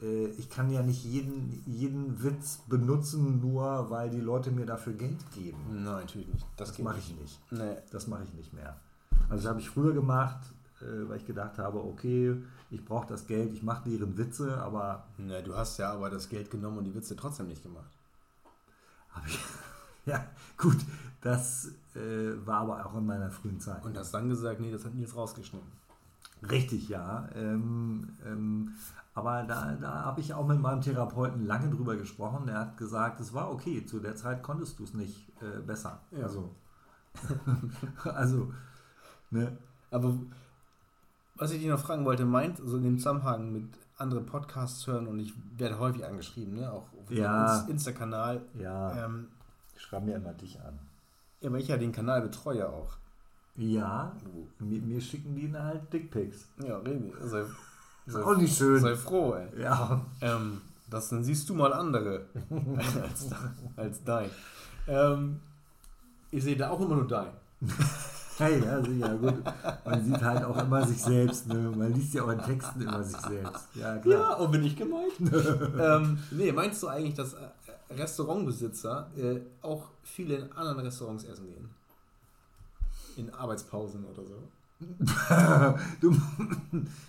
Äh, ich kann ja nicht jeden, jeden Witz benutzen, nur weil die Leute mir dafür Geld geben. Nein, natürlich nicht. Das, Das mache ich nicht. Nee. Das mache ich nicht mehr. Also das habe ich früher gemacht, äh, weil ich gedacht habe, okay, ich brauche das Geld, ich mache deren Witze, aber Nee, du hast ja aber das Geld genommen und die Witze trotzdem nicht gemacht. habe ich, ja gut, das äh, war aber auch in meiner frühen Zeit. Und hast dann gesagt, nee, das hat Nils rausgeschnitten. Richtig, ja. Ähm, ähm, aber da, da habe ich auch mit meinem Therapeuten lange drüber gesprochen. Der hat gesagt, es war okay, zu der Zeit konntest du es nicht äh, besser. Ja. Also, also ne? Aber was ich dich noch fragen wollte, meint, so in dem Zusammenhang mit anderen Podcasts hören und ich werde häufig angeschrieben, ne? auch auf Ja. Insta-Kanal. Ja, Ähm, ich schreibe mir immer dich an. ja, weil ich ja den Kanal betreue auch. Ja, mir, mir schicken die dann halt Dickpics. Ja, Remi, sei, sei, Auch nicht schön. sei froh, ey. Ja, Ähm, das, dann siehst du mal andere als, als dein. Ähm, ich sehe da auch immer nur dein. hey, ja, sicher, gut. Man sieht halt auch immer sich selbst. Ne? Man liest ja auch in Texten immer sich selbst. Ja, klar. Ja, und bin ich gemeint? ähm, nee, meinst du eigentlich, dass äh, Restaurantbesitzer äh, auch viele in anderen Restaurants essen gehen? In Arbeitspausen oder so? Du,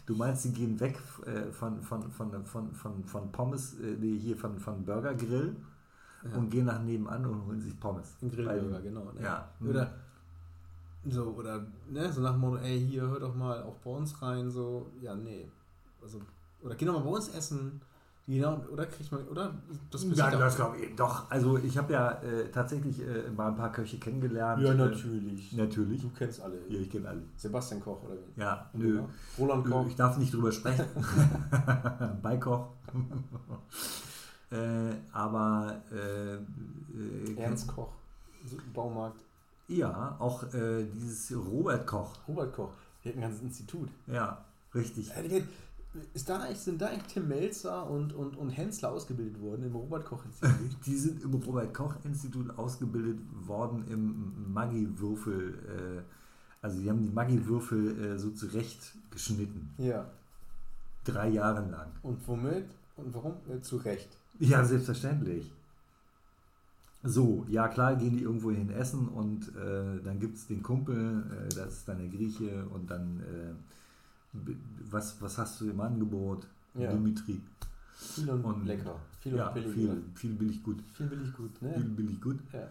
du meinst, die gehen weg äh, von, von, von, von, von, von Pommes, äh, nee, hier von, von Burger Grill Ja. und gehen nach nebenan und holen sich Pommes. Ein Grillburger, genau. Ne? Ja. Oder so, oder ne, so nach dem Motto, ey, hier, hör doch mal auch bei uns rein, so, ja, nee. Also, oder geh doch mal bei uns essen. Genau, oder kriegt man, oder? Das Ja, das glaube ich. Doch, also ich habe ja äh, tatsächlich äh, mal ein paar Köche kennengelernt. Ja, Äh, natürlich. natürlich. Du kennst alle. Ja, ich kenne alle. Sebastian Koch oder wie? Ja, nö. du, Roland Koch. Ich darf nicht drüber sprechen. Beikoch. äh, aber äh, äh, Ernst Koch. So, Baumarkt. Ja, auch äh, dieses Robert Koch. Robert Koch. Der hat ein ganzes Institut. Ja, richtig. Äh, der- Ist da eigentlich, sind da eigentlich Tim Melzer und, und, und Hensler ausgebildet worden im Robert Koch Institut? Die sind im Robert Koch Institut ausgebildet worden im Maggi-Würfel. Äh, also die haben die Maggi-Würfel äh, so zurecht geschnitten. ja. Drei Jahre lang. Und womit? Und warum? Äh, zu Recht. Ja, selbstverständlich. So, ja klar, gehen die irgendwo hin essen und äh, dann gibt es den Kumpel, äh, das ist dann der Grieche und dann, äh, was, was hast du im Angebot? Ja. Dimitri. Viel und, Und- lecker. Viel ja, und billig. viel, viel billig gut. Viel billig gut, ne? Viel billig gut. Ja.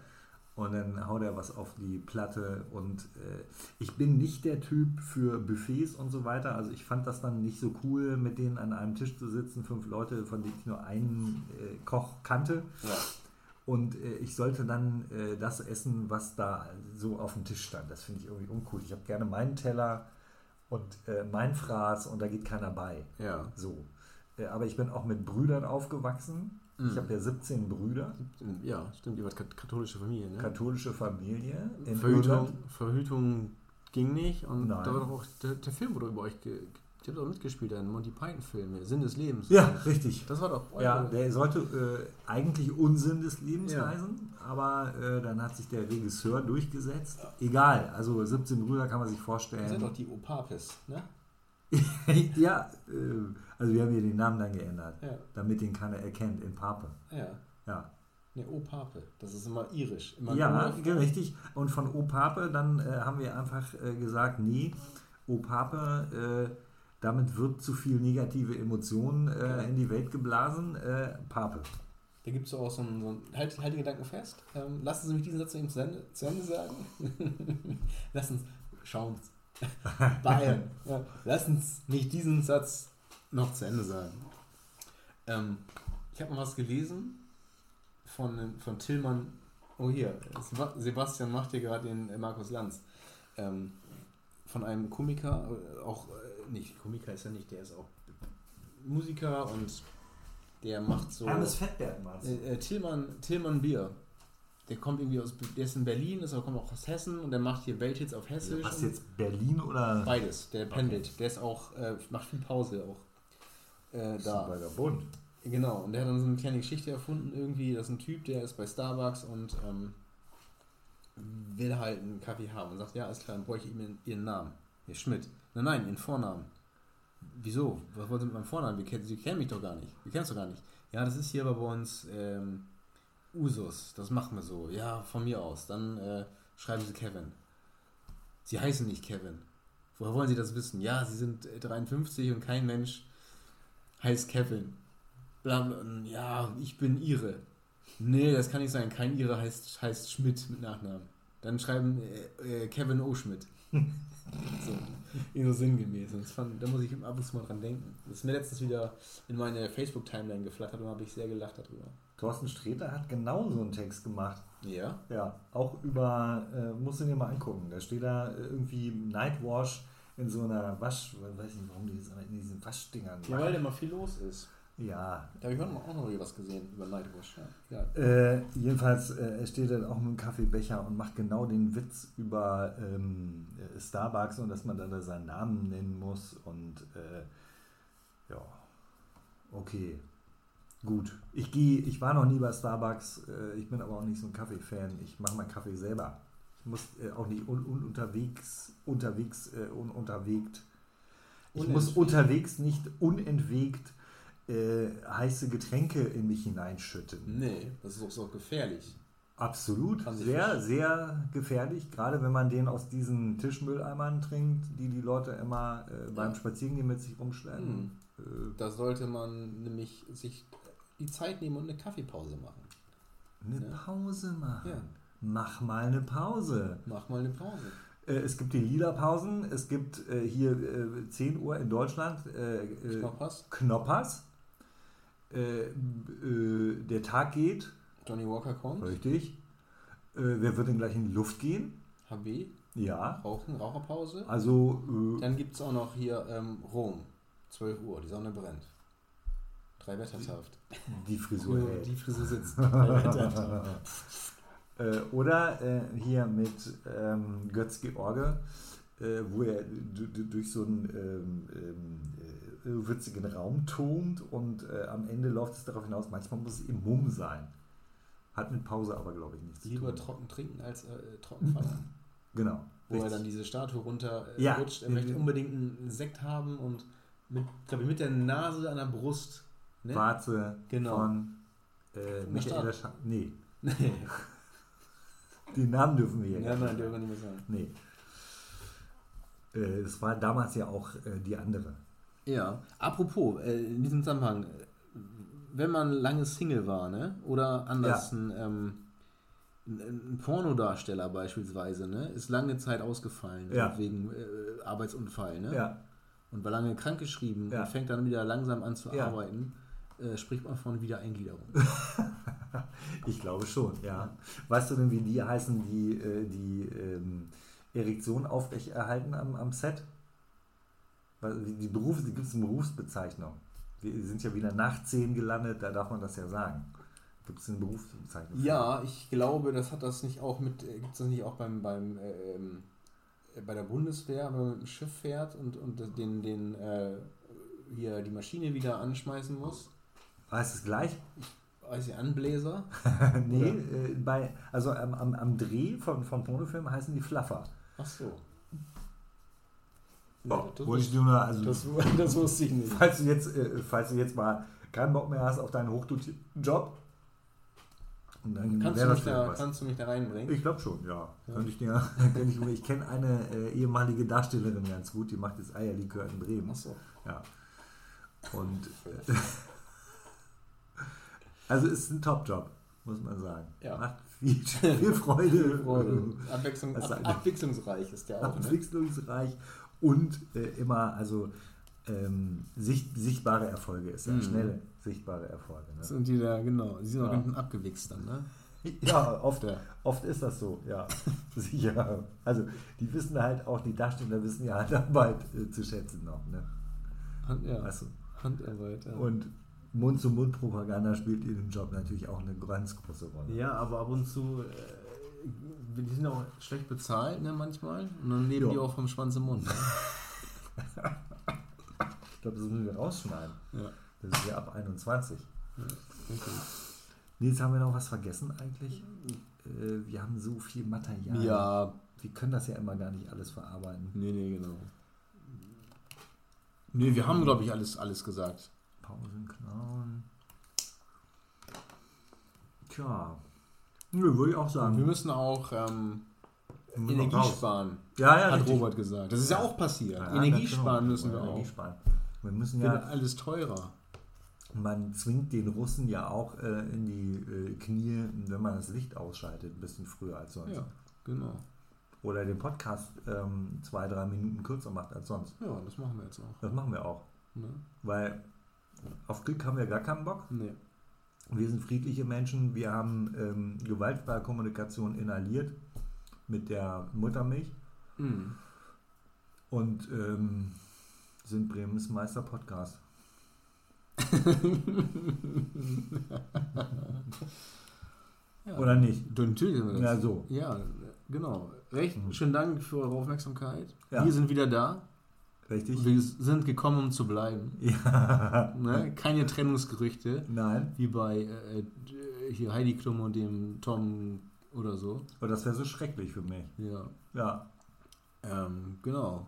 Und dann haut er was auf die Platte. Und äh, ich bin nicht der Typ für Buffets und so weiter. Also ich fand das dann nicht so cool, mit denen an einem Tisch zu sitzen, fünf Leute, von denen ich nur einen äh, Koch kannte. ja. Und äh, ich sollte dann äh, das essen, was da so auf dem Tisch stand. Das finde ich irgendwie uncool. Ich habe gerne meinen Teller und äh, mein Fraß und da geht keiner bei. Ja. So. Äh, aber ich bin auch mit Brüdern aufgewachsen. Mhm. Ich habe ja 17 Brüder, Ja, stimmt, ihr wart kat- katholische Familie, ne? katholische Familie Verhütung, Irland. Verhütung ging nicht und Nein. da war doch auch der, der Film wurde über euch, ge, ihr habt auch mitgespielt, ein Monty Python-Film, der Sinn des Lebens. Ja, richtig. Das war doch Ja, eure- der sollte äh, eigentlich Unsinn des Lebens Ja. heißen, aber äh, dann hat sich der Regisseur durchgesetzt. Egal, also 17 Brüder kann man sich Ihr seid vorstellen. doch die Opapes, ne? ja, äh, also wir haben hier den Namen dann geändert, Ja, damit den keiner erkennt in Pape. ja. Ja, Ne, Opape. Das ist immer irisch. Immer ja richtig. Und von O Pape dann äh, haben wir einfach äh, gesagt, nee, O Pape, damit wird zu viel negative Emotionen äh, in die Welt geblasen. Äh, Pape. Da gibt es auch so einen, so einen halt, halt den Gedanken fest. Ähm, lassen Sie mich diesen Satz eben zu Ende, zu Ende sagen. lassen Sie, schauen Sie. Bayern. Ja, lassen Sie mich diesen Satz noch zu Ende sagen. Ähm, ich habe mal was gelesen von, von Tillmann. Oh hier, Sebastian macht hier gerade den äh, Markus Lanz. Ähm, von einem Komiker, äh, auch nicht, Komiker ist er nicht, der ist auch Musiker und der macht so. Hermes Fettberg meinst äh, äh, Tillmann, Tillmann Bier. Der kommt irgendwie aus, der ist in Berlin, ist aber kommt auch aus Hessen und der macht hier Welthits auf Hessisch. Was jetzt Berlin oder? Beides, der pendelt. Okay. Der ist auch, äh, macht viel Pause auch. Äh, da. Bei der Bund. Genau, und der hat dann so eine kleine Geschichte erfunden, irgendwie, das ist ein Typ, der ist bei Starbucks und ähm, will halt einen Kaffee haben und sagt, ja, alles klar, dann bräuchte ich ihm ihren Namen. Hier, Schmidt. Nein, nein, ihren Vornamen. Wieso? Was wollt ihr mit meinem Vornamen? Sie, Sie kennen mich doch gar nicht. Wir kennen es doch gar nicht. Ja, das ist hier bei uns ähm, Usus. Das machen wir so. Ja, von mir aus. Dann äh, schreiben Sie Kevin. Sie heißen nicht Kevin. Woher wollen Sie das wissen? Ja, Sie sind 53 und kein Mensch heißt Kevin. Ja, ich bin Ihre. Nee, das kann nicht sein. Kein Ihre heißt, heißt Schmidt mit Nachnamen. Dann schreiben äh, äh, Kevin O. Schmidt. so, so sinngemäß. Und fand, da muss ich ab und zu mal dran denken. Das ist mir letztens wieder in meine Facebook-Timeline geflattert und habe ich sehr gelacht darüber. Thorsten Sträter hat genau so einen Text gemacht. Ja? Ja, auch über, äh, musst du dir mal angucken. Da steht da irgendwie Nightwash in so einer Wasch, weiß nicht warum die das in diesen Waschdingern Ja, weil da immer viel los ist. Ja. Da habe ich heute auch noch was gesehen über Nightwash. Ja. Äh, jedenfalls äh, steht er auch mit einem Kaffeebecher und macht genau den Witz über ähm, äh, Starbucks und dass man dann da seinen Namen nennen muss und äh, ja, okay. Gut, ich gehe, ich war noch nie bei Starbucks, äh, ich bin aber auch nicht so ein Kaffee-Fan. Ich mache meinen Kaffee selber. Ich muss äh, auch nicht un, un, unterwegs, unterwegs, un, unterwegt. Ich muss unterwegs nicht unentwegt äh, heiße Getränke in mich hineinschütten. Nee, das ist auch so gefährlich. Absolut, sehr, sehr gefährlich, gerade wenn man den aus diesen Tischmülleimern trinkt, die die Leute immer äh, beim Spazierengehen mit sich rumstellen. Hm. Äh, da sollte man nämlich sich die Zeit nehmen und eine Kaffeepause machen. Eine ja? Pause machen? Ja. Mach mal eine Pause. Mach mal eine Pause. Äh, es gibt die Lila-Pausen, es gibt äh, hier 10 Uhr in Deutschland Knoppers. Knoppers äh, äh, der Tag geht. Johnny Walker kommt. Richtig. Äh, wer wird denn gleich in die Luft gehen? HB. Ja. Rauchen, Raucherpause. Also. Äh, Dann gibt es auch noch hier ähm, Rom. 12 Uhr, die Sonne brennt. Drei Wettertaft. Die Frisur. hält. die Frisur sitzt. äh, oder äh, hier mit ähm, Götz George, äh, wo er durch so ein ähm, ähm witzigen Raum turnt und äh, am Ende läuft es darauf hinaus, manchmal muss es im Mumm sein. Hat mit Pause aber, glaube ich, nichts Lieber zu tun. trocken trinken als äh, trocken feiern. Genau. Wo richtig. er dann diese Statue runterrutscht. Äh, ja. Er möchte unbedingt einen Sekt haben und mit, glaube ich, mit der Nase an der Brust. Ne? Warze genau. von äh, Michael Sch Nee. Nee. Die Namen dürfen wir hier ja, nein, dürfen wir nicht mehr sagen. Nee. Äh, es war damals ja auch äh, die andere. Ja, apropos, äh, in diesem Zusammenhang, wenn man lange Single war, ne? Oder anders, ja. ein, ähm, ein, Pornodarsteller beispielsweise, ne? Ist lange Zeit ausgefallen ja. wegen äh, Arbeitsunfall, ne? Ja. Und war lange krankgeschrieben ja. und fängt dann wieder langsam an zu arbeiten, äh, spricht man von Wiedereingliederung. ich glaube schon, ja. Weißt du denn, wie die heißen, die äh, die ähm, Erektion aufrechterhalten am, am Set? Die Berufe, die gibt es eine Berufsbezeichnung. Wir sind ja wieder nach 10 gelandet, da darf man das ja sagen. Gibt es eine Berufsbezeichnung? Ja, ich glaube, das hat das nicht auch mit, äh, gibt es das nicht auch beim, beim ähm, äh, bei der Bundeswehr, wenn man mit dem Schiff fährt und, und den, den äh, hier die Maschine wieder anschmeißen muss? Heißt es gleich? Ich weiß nicht, Anbläser? nee, äh, bei, also am, am, am Dreh von, von Pornofilmen heißen die Flaffer. Ach so. Oh, das, ich nur, also, das, das, wusste ich nicht. Falls du, jetzt, äh, falls du jetzt mal keinen Bock mehr hast auf deinen hochdotierten Job, Und dann Kannst, du mich, da, was. kannst du mich da reinbringen? Ich glaube schon, ja. Ja. Könnte ich, dir, ich, ich kenne eine äh, ehemalige Darstellerin ganz gut, die macht jetzt Eierlikör in Bremen. Achso. Ja. Und äh, also ist ein Top-Job, muss man sagen. Ja. Macht viel, viel Freude. Freude. Abwechslung, ab, eine- abwechslungsreich ist der auch. Ne? abwechslungsreich und äh, immer, also ähm, sicht, sichtbare Erfolge ist ja, Mhm. schnelle sichtbare Erfolge. Ne? Sind die da, genau. Die sind auch Ja. ganz schön abgewichst dann, ne? Ja, oft, Ja. oft ist das so, ja. Sicher. Also die wissen halt auch, die Darsteller wissen ja Handarbeit äh, zu schätzen noch. Ne? Hand, ja. Weißt du? Handarbeit, ja. Und Mund-zu-Mund-Propaganda spielt in dem Job natürlich auch eine ganz große Rolle. Ja, aber ab und zu, äh, die sind auch schlecht bezahlt, ne, manchmal. Und dann leben Ja. die auch vom Schwanz im Mund. Ne? Ich glaube, das müssen wir rausschneiden. Ja. Das ist ja ab 21. richtig. Nils, haben wir noch was vergessen eigentlich? Äh, wir haben so viel Material. Ja, Wir können das ja immer gar nicht alles verarbeiten. nee, nee, genau. Nee, wir haben, glaube ich, alles, alles gesagt. Pausen, Klauen. Tja. Nö, würde ich auch Wir sagen. müssen auch ähm, Wir müssen Energie auch sparen, Ja, ja, hat richtig. Robert gesagt. Das ist ja auch passiert. Ja, Energie sparen müssen wir Energie auch. sparen. Wir müssen ja, alles teurer. man zwingt den Russen ja auch äh, in die äh, Knie, wenn man das Licht ausschaltet, ein bisschen früher als sonst. Ja, genau. Oder den Podcast ähm, zwei, drei Minuten kürzer macht als sonst. Ja, das machen wir jetzt auch. Das machen wir auch. Ne? Weil auf Krieg haben wir gar keinen Bock. Nee. Wir sind friedliche Menschen. Wir haben ähm, gewaltfreie Kommunikation inhaliert mit der Muttermilch Mhm. und ähm, sind Bremens Meister Podcast. Ja. Oder nicht? Natürlich sind wir das. Ja, so. Ja, genau. Recht Mhm. schönen Dank für eure Aufmerksamkeit. Ja. Wir sind wieder da. Richtig? Wir sind gekommen, um zu bleiben. Ja. Ne? Keine Trennungsgerüchte, Nein. wie bei äh, hier Heidi Klum und dem Tom oder so. Aber das wäre so schrecklich für mich. Ja. Ja. Ähm, genau.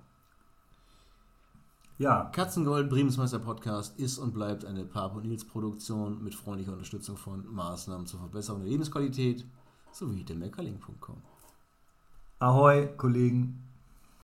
Ja. Katzengold, Bremensmeister Podcast ist und bleibt eine Papo Nils Produktion mit freundlicher Unterstützung von Maßnahmen zur Verbesserung der Lebensqualität sowie dem Meckerling.com. Ahoi, Kollegen.